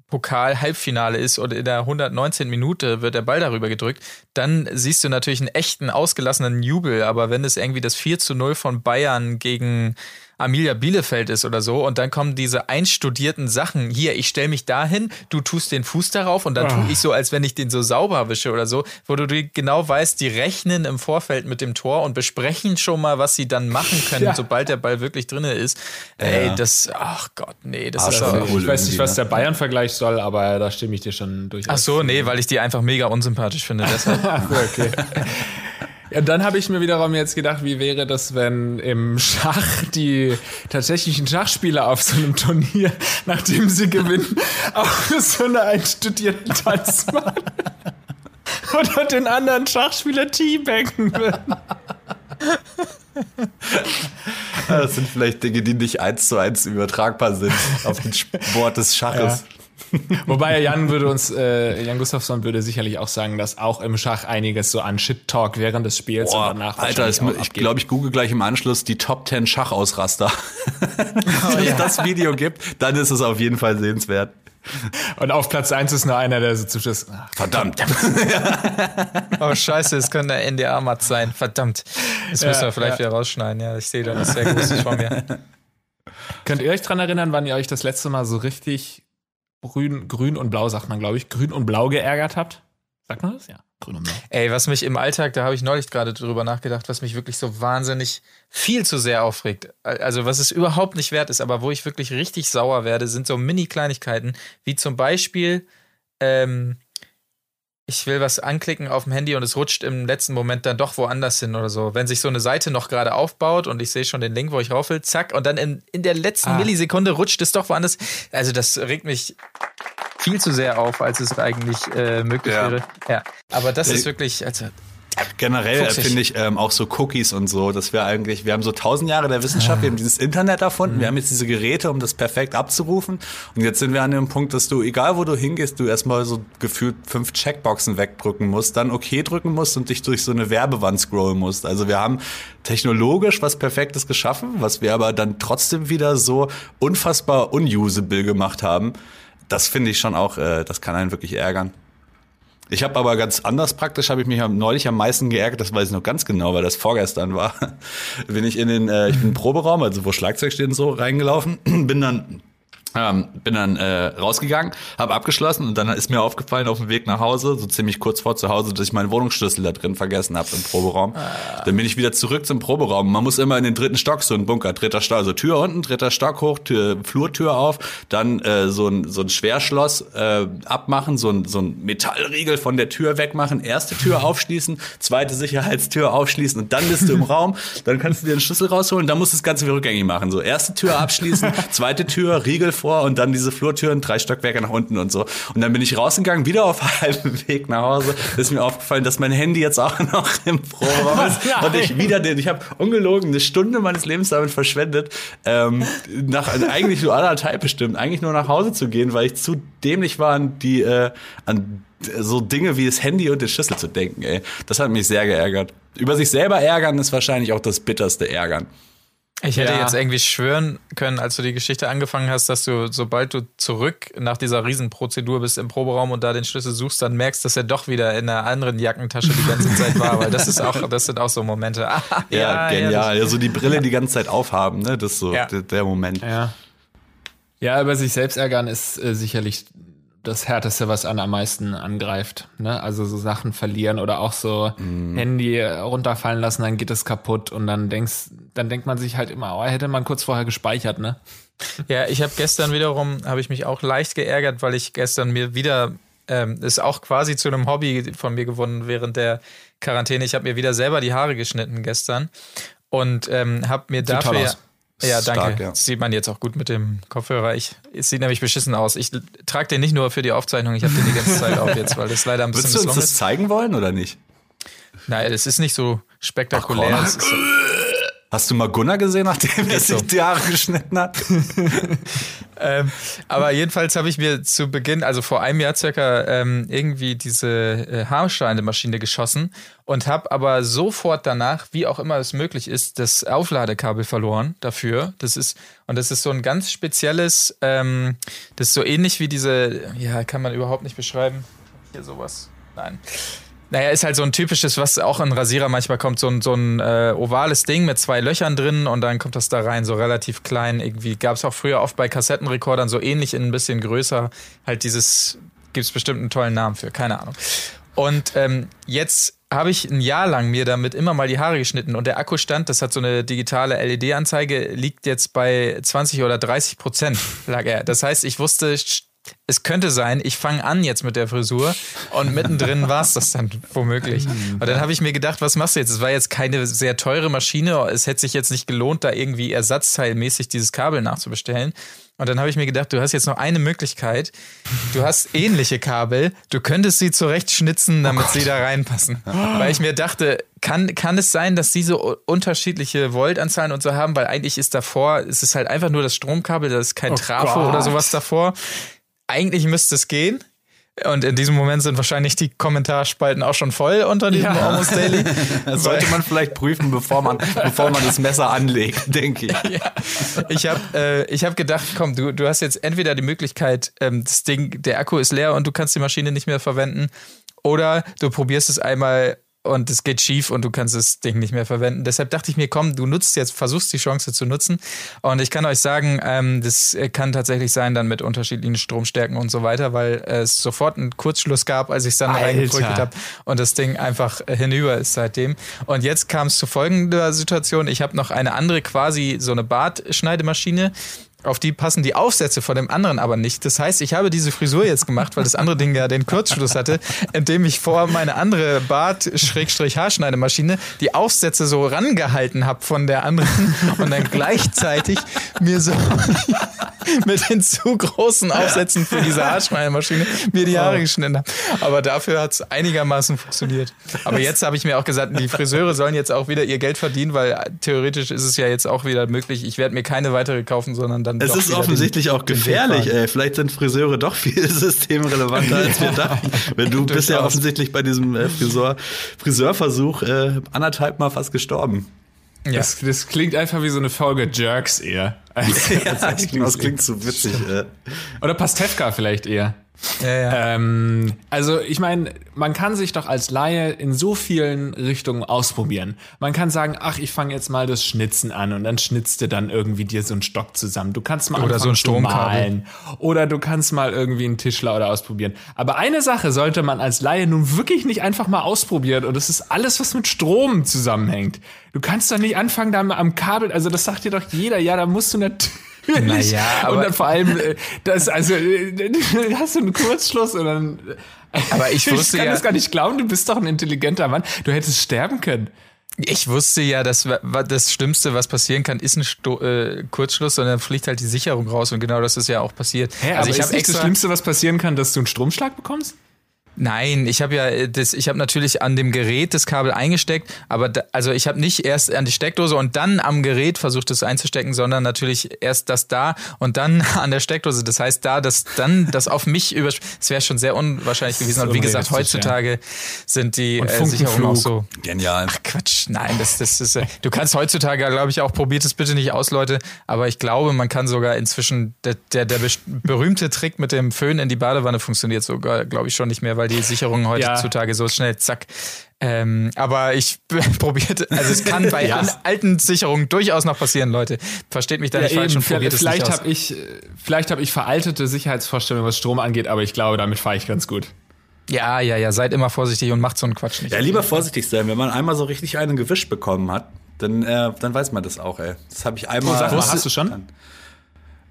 Pokal-Halbfinale ist und in der 119 Minute wird der Ball darüber gedrückt, dann siehst du natürlich einen echten, ausgelassenen Jubel. Aber wenn es irgendwie das 4 zu 0 von Bayern gegen Armilia Bielefeld ist oder so und dann kommen diese einstudierten Sachen. Hier, ich stelle mich dahin, du tust den Fuß darauf und dann oh. tue ich so, als wenn ich den so sauber wische oder so, wo du genau weißt, die rechnen im Vorfeld mit dem Tor und besprechen schon mal, was sie dann machen können, ja. sobald der Ball wirklich drin ist. Ja. Ey, das, ach Gott, nee, das ist auch, cool Ich weiß nicht, was der ne? Bayern-Vergleich soll, aber da stimme ich dir schon durch. Ach so, nee, weil ich die einfach mega unsympathisch finde. Deshalb. okay. Ja, dann habe ich mir wiederum jetzt gedacht, wie wäre das, wenn im Schach die tatsächlichen Schachspieler auf so einem Turnier, nachdem sie gewinnen, auch so eine einstudierten Tanz machen. Oder den anderen Schachspieler teabaggen würden. Das sind vielleicht Dinge, die nicht eins zu eins übertragbar sind auf den Sport des Schaches. Ja. Wobei Jan würde uns, äh, Jan Gustafsson würde sicherlich auch sagen, dass auch im Schach einiges so an Shit-Talk während des Spiels Boah, und danach Alter, es, ich glaube, ich google gleich im Anschluss die Top 10 Schachausraster. Oh, Wenn es das Video gibt, dann ist es auf jeden Fall sehenswert. Und auf Platz 1 ist nur einer, der so zum Schluss. Ach, verdammt. oh, scheiße, es könnte der NDA-Matt sein. Verdammt. Das müssen wir vielleicht ja. wieder rausschneiden. Ja, ich sehe da das sehr gruselig von mir. Könnt ihr euch dran erinnern, wann ihr euch das letzte Mal so richtig grün, grün und blau, sagt man, glaube ich, grün und blau geärgert habt? Sagt man das? Ja. Grün und blau. Ey, was mich im Alltag, da habe ich neulich gerade drüber nachgedacht, was mich wirklich so wahnsinnig viel zu sehr aufregt. Also, was es überhaupt nicht wert ist, aber wo ich wirklich richtig sauer werde, sind so Mini-Kleinigkeiten, wie zum Beispiel, ähm, ich will was anklicken auf dem Handy und es rutscht im letzten Moment dann doch woanders hin oder so. Wenn sich so eine Seite noch gerade aufbaut und ich sehe schon den Link, wo ich rauf will, zack, und dann in, in der letzten ah. Millisekunde rutscht es doch woanders. Also das regt mich viel zu sehr auf, als es eigentlich äh, möglich ja. wäre. Ja, aber das ist wirklich, also Generell finde ich ähm, auch so Cookies und so, dass wir eigentlich, wir haben so tausend Jahre der Wissenschaft, wir haben dieses Internet erfunden, mhm. wir haben jetzt diese Geräte, um das perfekt abzurufen. Und jetzt sind wir an dem Punkt, dass du, egal wo du hingehst, du erstmal so gefühlt fünf Checkboxen wegdrücken musst, dann okay drücken musst und dich durch so eine Werbewand scrollen musst. Also wir haben technologisch was Perfektes geschaffen, was wir aber dann trotzdem wieder so unfassbar unusable gemacht haben. Das finde ich schon auch, äh, das kann einen wirklich ärgern. Ich habe aber ganz anders praktisch, habe ich mich neulich am meisten geärgert, das weiß ich noch ganz genau, weil das vorgestern war. bin ich in den, äh, ich bin im Proberaum, also wo Schlagzeug steht und so, reingelaufen, bin dann ähm, bin dann äh, rausgegangen, habe abgeschlossen und dann ist mir aufgefallen auf dem Weg nach Hause, so ziemlich kurz vor zu Hause, dass ich meinen Wohnungsschlüssel da drin vergessen habe im Proberaum. Ah. Dann bin ich wieder zurück zum Proberaum. Man muss immer in den dritten Stock, so ein Bunker, dritter Stock, also Tür unten, dritter Stock hoch, Tür, Flurtür auf, dann äh, so, ein, so ein Schwerschloss äh, abmachen, so ein, so ein Metallriegel von der Tür wegmachen, erste Tür aufschließen, zweite Sicherheitstür aufschließen und dann bist du im Raum, dann kannst du dir den Schlüssel rausholen, dann musst du das Ganze wieder rückgängig machen. So erste Tür abschließen, zweite Tür, Riegel vor und dann diese Flurtüren, drei Stockwerke nach unten und so. Und dann bin ich rausgegangen, wieder auf halbem Weg nach Hause. Ist mir aufgefallen, dass mein Handy jetzt auch noch im Proberaum ist. und ich wieder den, ich habe ungelogen eine Stunde meines Lebens damit verschwendet, ähm, nach eigentlich nur anderthalb bestimmt, eigentlich nur nach Hause zu gehen, weil ich zu dämlich war, an die, äh, an so Dinge wie das Handy und den Schlüssel zu denken, ey. Das hat mich sehr geärgert. Über sich selber ärgern ist wahrscheinlich auch das bitterste Ärgern. Ich hätte ja. jetzt irgendwie schwören können, als du die Geschichte angefangen hast, dass du, sobald du zurück nach dieser Riesenprozedur bist im Proberaum und da den Schlüssel suchst, dann merkst, dass er doch wieder in einer anderen Jackentasche die ganze Zeit war, weil das ist auch, das sind auch so Momente. ja, ja, genial. Ja, so die Brille die ganze Zeit aufhaben, ne? Das ist so ja. der, der, Moment. Ja. Ja, über sich selbst ärgern ist äh, sicherlich das Härteste, was an am meisten angreift. Ne? Also so Sachen verlieren oder auch so mm. Handy runterfallen lassen, dann geht es kaputt und dann denkst, dann denkt man sich halt immer, oh, hätte man kurz vorher gespeichert, ne? Ja, ich habe gestern wiederum, habe ich mich auch leicht geärgert, weil ich gestern mir wieder, ähm, ist auch quasi zu einem Hobby von mir gewonnen während der Quarantäne. Ich habe mir wieder selber die Haare geschnitten gestern und ähm, habe mir Sieht dafür ja, danke. Stark, ja. Das sieht man jetzt auch gut mit dem Kopfhörer. Ich, es sieht nämlich beschissen aus. Ich trage den nicht nur für die Aufzeichnung, ich habe den die ganze Zeit auf jetzt, weil das leider ein bisschen Würdest du uns das zeigen wollen oder nicht? Nein, es ist nicht so spektakulär. Ach, Hast du mal Gunnar gesehen, nachdem er sich die Haare geschnitten hat? ähm, aber jedenfalls habe ich mir zu Beginn, also vor einem Jahr circa, ähm, irgendwie diese äh, Haarschneidemaschine geschossen und habe aber sofort danach, wie auch immer es möglich ist, das Aufladekabel verloren dafür. Das ist und das ist so ein ganz spezielles, ähm, das ist so ähnlich wie diese, ja, kann man überhaupt nicht beschreiben. Hier sowas. Nein. Naja, ist halt so ein typisches, was auch in Rasierer manchmal kommt, so ein, so ein äh, ovales Ding mit zwei Löchern drin und dann kommt das da rein, so relativ klein. Irgendwie gab es auch früher oft bei Kassettenrekordern so ähnlich in ein bisschen größer. Halt dieses, gibt es bestimmt einen tollen Namen für, keine Ahnung. Und ähm, jetzt habe ich ein Jahr lang mir damit immer mal die Haare geschnitten und der Akkustand, das hat so eine digitale LED-Anzeige, liegt jetzt bei 20 oder 30 Prozent, lag er. Das heißt, ich wusste es könnte sein, ich fange an jetzt mit der Frisur und mittendrin war es das dann womöglich. Und dann habe ich mir gedacht, was machst du jetzt? Es war jetzt keine sehr teure Maschine, es hätte sich jetzt nicht gelohnt, da irgendwie ersatzteilmäßig dieses Kabel nachzubestellen. Und dann habe ich mir gedacht, du hast jetzt noch eine Möglichkeit. Du hast ähnliche Kabel, du könntest sie zurechtschnitzen, damit oh sie da reinpassen. Weil ich mir dachte, kann, kann es sein, dass diese unterschiedliche Voltanzahlen und so haben? Weil eigentlich ist davor, es ist halt einfach nur das Stromkabel, da ist kein oh Trafo Gott. oder sowas davor. Eigentlich müsste es gehen. Und in diesem Moment sind wahrscheinlich die Kommentarspalten auch schon voll unter diesem ja. Almost Daily. Das sollte man vielleicht prüfen, bevor man, bevor man das Messer anlegt, denke ich. Ja. Ich habe äh, hab gedacht, komm, du, du hast jetzt entweder die Möglichkeit, ähm, das Ding, der Akku ist leer und du kannst die Maschine nicht mehr verwenden, oder du probierst es einmal und es geht schief und du kannst das Ding nicht mehr verwenden. Deshalb dachte ich mir, komm, du nutzt jetzt, versuchst die Chance zu nutzen. Und ich kann euch sagen, ähm, das kann tatsächlich sein dann mit unterschiedlichen Stromstärken und so weiter, weil es sofort einen Kurzschluss gab, als ich es dann reingedrückt habe und das Ding einfach hinüber ist seitdem. Und jetzt kam es zu folgender Situation. Ich habe noch eine andere quasi so eine Bartschneidemaschine auf die passen die Aufsätze von dem anderen aber nicht. Das heißt, ich habe diese Frisur jetzt gemacht, weil das andere Ding ja den Kurzschluss hatte, indem ich vor meine andere Bart-Haarschneidemaschine die Aufsätze so rangehalten habe von der anderen und dann gleichzeitig mir so mit den zu großen Aufsätzen für diese Haarschneidemaschine mir die Haare geschnitten habe. Aber dafür hat es einigermaßen funktioniert. Aber jetzt habe ich mir auch gesagt, die Friseure sollen jetzt auch wieder ihr Geld verdienen, weil theoretisch ist es ja jetzt auch wieder möglich. Ich werde mir keine weitere kaufen, sondern dann. Es ist offensichtlich den, auch gefährlich, ey. Vielleicht sind Friseure doch viel systemrelevanter, als wir dachten. Wenn du bist ja offensichtlich bei diesem äh, Friseur, Friseurversuch äh, anderthalb Mal fast gestorben. Ja. Das, das, klingt einfach wie so eine Folge Jerks eher. Als, ja, als das klingt so witzig. Äh. Oder Pastewka vielleicht eher. Ja, ja. Ähm, also ich meine, man kann sich doch als Laie in so vielen Richtungen ausprobieren. Man kann sagen, ach, ich fange jetzt mal das Schnitzen an und dann schnitzt du dann irgendwie dir so einen Stock zusammen. Du kannst mal oder so ein Stromkabel oder du kannst mal irgendwie einen Tischler oder ausprobieren. Aber eine Sache sollte man als Laie nun wirklich nicht einfach mal ausprobieren und das ist alles, was mit Strom zusammenhängt. Du kannst doch nicht anfangen da am Kabel, also das sagt dir doch jeder, ja, da musst du natürlich naja, aber und dann vor allem, äh, das, also, äh, hast du einen Kurzschluss und dann. Aber ich wusste ich kann ja, das gar nicht glauben, du bist doch ein intelligenter Mann. Du hättest sterben können. Ich wusste ja, dass das Schlimmste, was passieren kann, ist ein Sto äh, Kurzschluss und dann fliegt halt die Sicherung raus und genau das ist ja auch passiert. Hä, also ich habe extra das Schlimmste, was passieren kann, dass du einen Stromschlag bekommst? Nein, ich habe ja äh, das, ich habe natürlich an dem Gerät das Kabel eingesteckt, aber da, also ich habe nicht erst an die Steckdose und dann am Gerät versucht es einzustecken, sondern natürlich erst das da und dann an der Steckdose. Das heißt, da das dann das auf mich über, es wäre schon sehr unwahrscheinlich gewesen. Und wie gesagt, heutzutage ja. sind die äh, Sicherungen auch so genial. Ach Quatsch, nein, das, das ist. Äh, du kannst heutzutage, glaube ich, auch probiert es bitte nicht aus, Leute. Aber ich glaube, man kann sogar inzwischen der der, der berühmte Trick mit dem Föhn in die Badewanne funktioniert sogar, glaube ich, schon nicht mehr, weil weil die Sicherungen heutzutage ja. so schnell zack. Ähm, aber ich probierte, also es kann bei ja. alten Sicherungen durchaus noch passieren, Leute. Versteht mich da nicht ja, falsch und probiert es Vielleicht habe ich, vielleicht habe ich veraltete Sicherheitsvorstellungen, was Strom angeht, aber ich glaube, damit fahre ich ganz gut. Ja, ja, ja, seid immer vorsichtig und macht so einen Quatsch nicht. Ja, lieber vorsichtig sein. Wenn man einmal so richtig einen gewischt bekommen hat, dann, äh, dann weiß man das auch, ey. Das habe ich einmal. Oh, sag mal, hast du schon? Dann.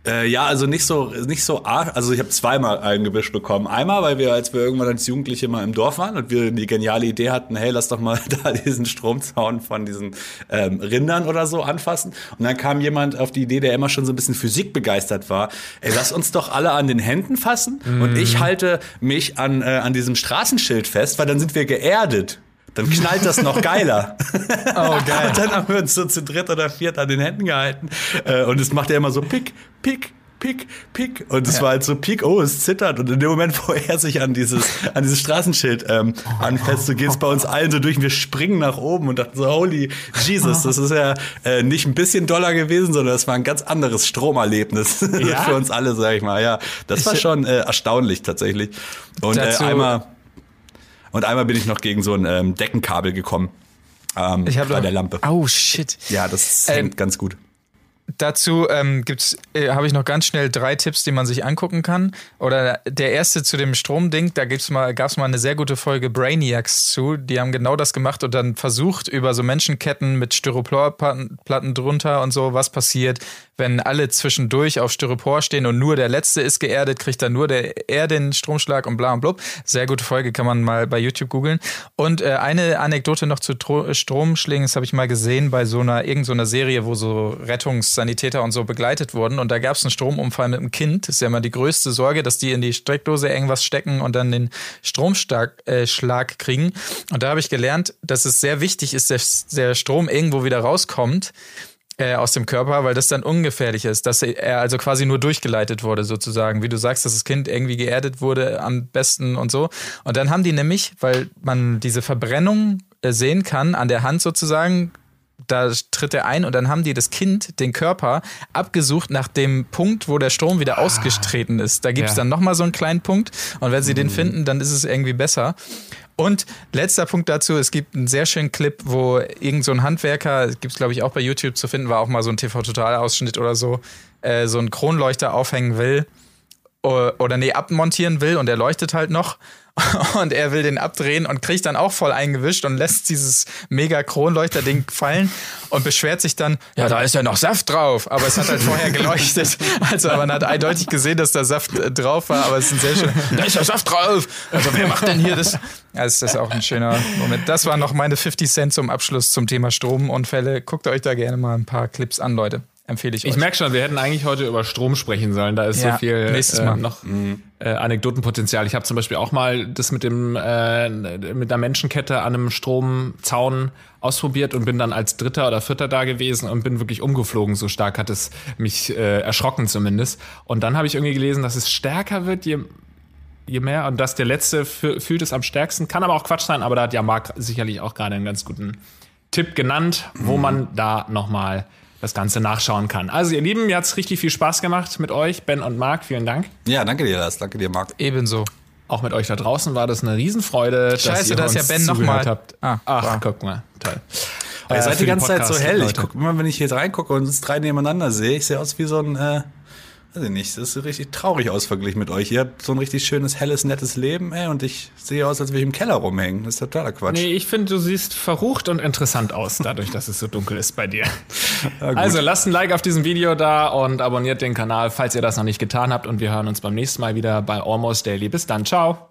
Äh, ja, also nicht so, nicht so arg. Also ich habe zweimal ein Gebüsch bekommen. Einmal, weil wir, als wir irgendwann als Jugendliche mal im Dorf waren und wir die geniale Idee hatten, hey, lass doch mal da diesen Stromzaun von diesen ähm, Rindern oder so anfassen. Und dann kam jemand auf die Idee, der immer schon so ein bisschen Physik begeistert war. Ey, lass uns doch alle an den Händen fassen mm. und ich halte mich an, äh, an diesem Straßenschild fest, weil dann sind wir geerdet dann knallt das noch geiler. Oh, geil. Und dann haben wir uns so zu dritt oder viert an den Händen gehalten. Äh, und es macht ja immer so pick, pick, pick, pick. Und es ja. war halt so pick, oh, es zittert. Und in dem Moment, wo er sich an dieses, an dieses Straßenschild ähm, anfasst, so geht es bei uns allen so durch und wir springen nach oben und dachten so, holy Jesus, das ist ja äh, nicht ein bisschen doller gewesen, sondern das war ein ganz anderes Stromerlebnis ja? für uns alle, sag ich mal. Ja, das war schon äh, erstaunlich tatsächlich. Und äh, einmal und einmal bin ich noch gegen so ein ähm, Deckenkabel gekommen. Ähm, ich bei der Lampe. Oh shit. Ja, das hängt ähm, ganz gut. Dazu ähm, äh, habe ich noch ganz schnell drei Tipps, die man sich angucken kann. Oder der erste zu dem Stromding, da mal, gab's mal eine sehr gute Folge Brainiacs zu. Die haben genau das gemacht und dann versucht über so Menschenketten mit Styroporplatten drunter und so, was passiert, wenn alle zwischendurch auf Styropor stehen und nur der letzte ist geerdet, kriegt dann nur der er den Stromschlag und bla und blub. Sehr gute Folge, kann man mal bei YouTube googeln. Und äh, eine Anekdote noch zu Tro Stromschlägen, das habe ich mal gesehen bei so einer irgendeiner so Serie, wo so Rettungssanitäter und so begleitet wurden. Und da gab es einen Stromunfall mit einem Kind. Das ist ja immer die größte Sorge, dass die in die Steckdose irgendwas stecken und dann den Stromschlag äh, kriegen. Und da habe ich gelernt, dass es sehr wichtig ist, dass der Strom irgendwo wieder rauskommt äh, aus dem Körper, weil das dann ungefährlich ist, dass er also quasi nur durchgeleitet wurde sozusagen, wie du sagst, dass das Kind irgendwie geerdet wurde am besten und so. Und dann haben die nämlich, weil man diese Verbrennung äh, sehen kann an der Hand sozusagen, da tritt er ein und dann haben die das Kind, den Körper, abgesucht nach dem Punkt, wo der Strom wieder ah, ausgetreten ist. Da gibt es ja. dann nochmal so einen kleinen Punkt und wenn sie mhm. den finden, dann ist es irgendwie besser. Und letzter Punkt dazu, es gibt einen sehr schönen Clip, wo irgend so ein Handwerker, gibt es glaube ich auch bei YouTube zu finden, war auch mal so ein TV-Total-Ausschnitt oder so, äh, so einen Kronleuchter aufhängen will oder nee, abmontieren will und er leuchtet halt noch und er will den abdrehen und kriegt dann auch voll eingewischt und lässt dieses mega Kronleuchter-Ding fallen und beschwert sich dann, ja, da ist ja noch Saft drauf, aber es hat halt vorher geleuchtet. Also man hat eindeutig gesehen, dass da Saft äh, drauf war, aber es ist ein sehr schön, da ist ja Saft drauf. Also wer macht denn hier das? Ja, das ist auch ein schöner Moment. Das waren noch meine 50 Cent zum Abschluss zum Thema Stromunfälle. Guckt euch da gerne mal ein paar Clips an, Leute empfehle ich euch. Ich merke schon, wir hätten eigentlich heute über Strom sprechen sollen. Da ist ja, so viel äh, noch mhm. äh, Anekdotenpotenzial. Ich habe zum Beispiel auch mal das mit dem äh, mit einer Menschenkette an einem Stromzaun ausprobiert und bin dann als Dritter oder Vierter da gewesen und bin wirklich umgeflogen. So stark hat es mich äh, erschrocken zumindest. Und dann habe ich irgendwie gelesen, dass es stärker wird, je je mehr und dass der letzte fühlt es am stärksten. Kann aber auch Quatsch sein, aber da hat ja Marc sicherlich auch gerade einen ganz guten Tipp genannt, wo mhm. man da nochmal das Ganze nachschauen kann. Also ihr Lieben, mir hat es richtig viel Spaß gemacht mit euch, Ben und Marc. Vielen Dank. Ja, danke dir, Lars. Danke dir, Marc. Ebenso. Auch mit euch da draußen war das eine Riesenfreude, Scheiße, dass ihr uns ja Ben nochmal habt. Ah, Ach, wow. guck mal, toll. ihr seid die ganze Zeit so hell. Ich guck immer, wenn ich hier reingucke und uns drei nebeneinander sehe, ich sehe aus wie so ein äh, weiß ich nicht, das ist richtig traurig aus verglichen mit euch. Ihr habt so ein richtig schönes, helles, nettes Leben, ey, und ich sehe aus, als würde ich im Keller rumhängen. Das ist totaler Quatsch. Nee, ich finde, du siehst verrucht und interessant aus, dadurch, dass es so dunkel ist bei dir. also lasst ein Like auf diesem Video da und abonniert den Kanal, falls ihr das noch nicht getan habt. Und wir hören uns beim nächsten Mal wieder bei Almost Daily. Bis dann, ciao.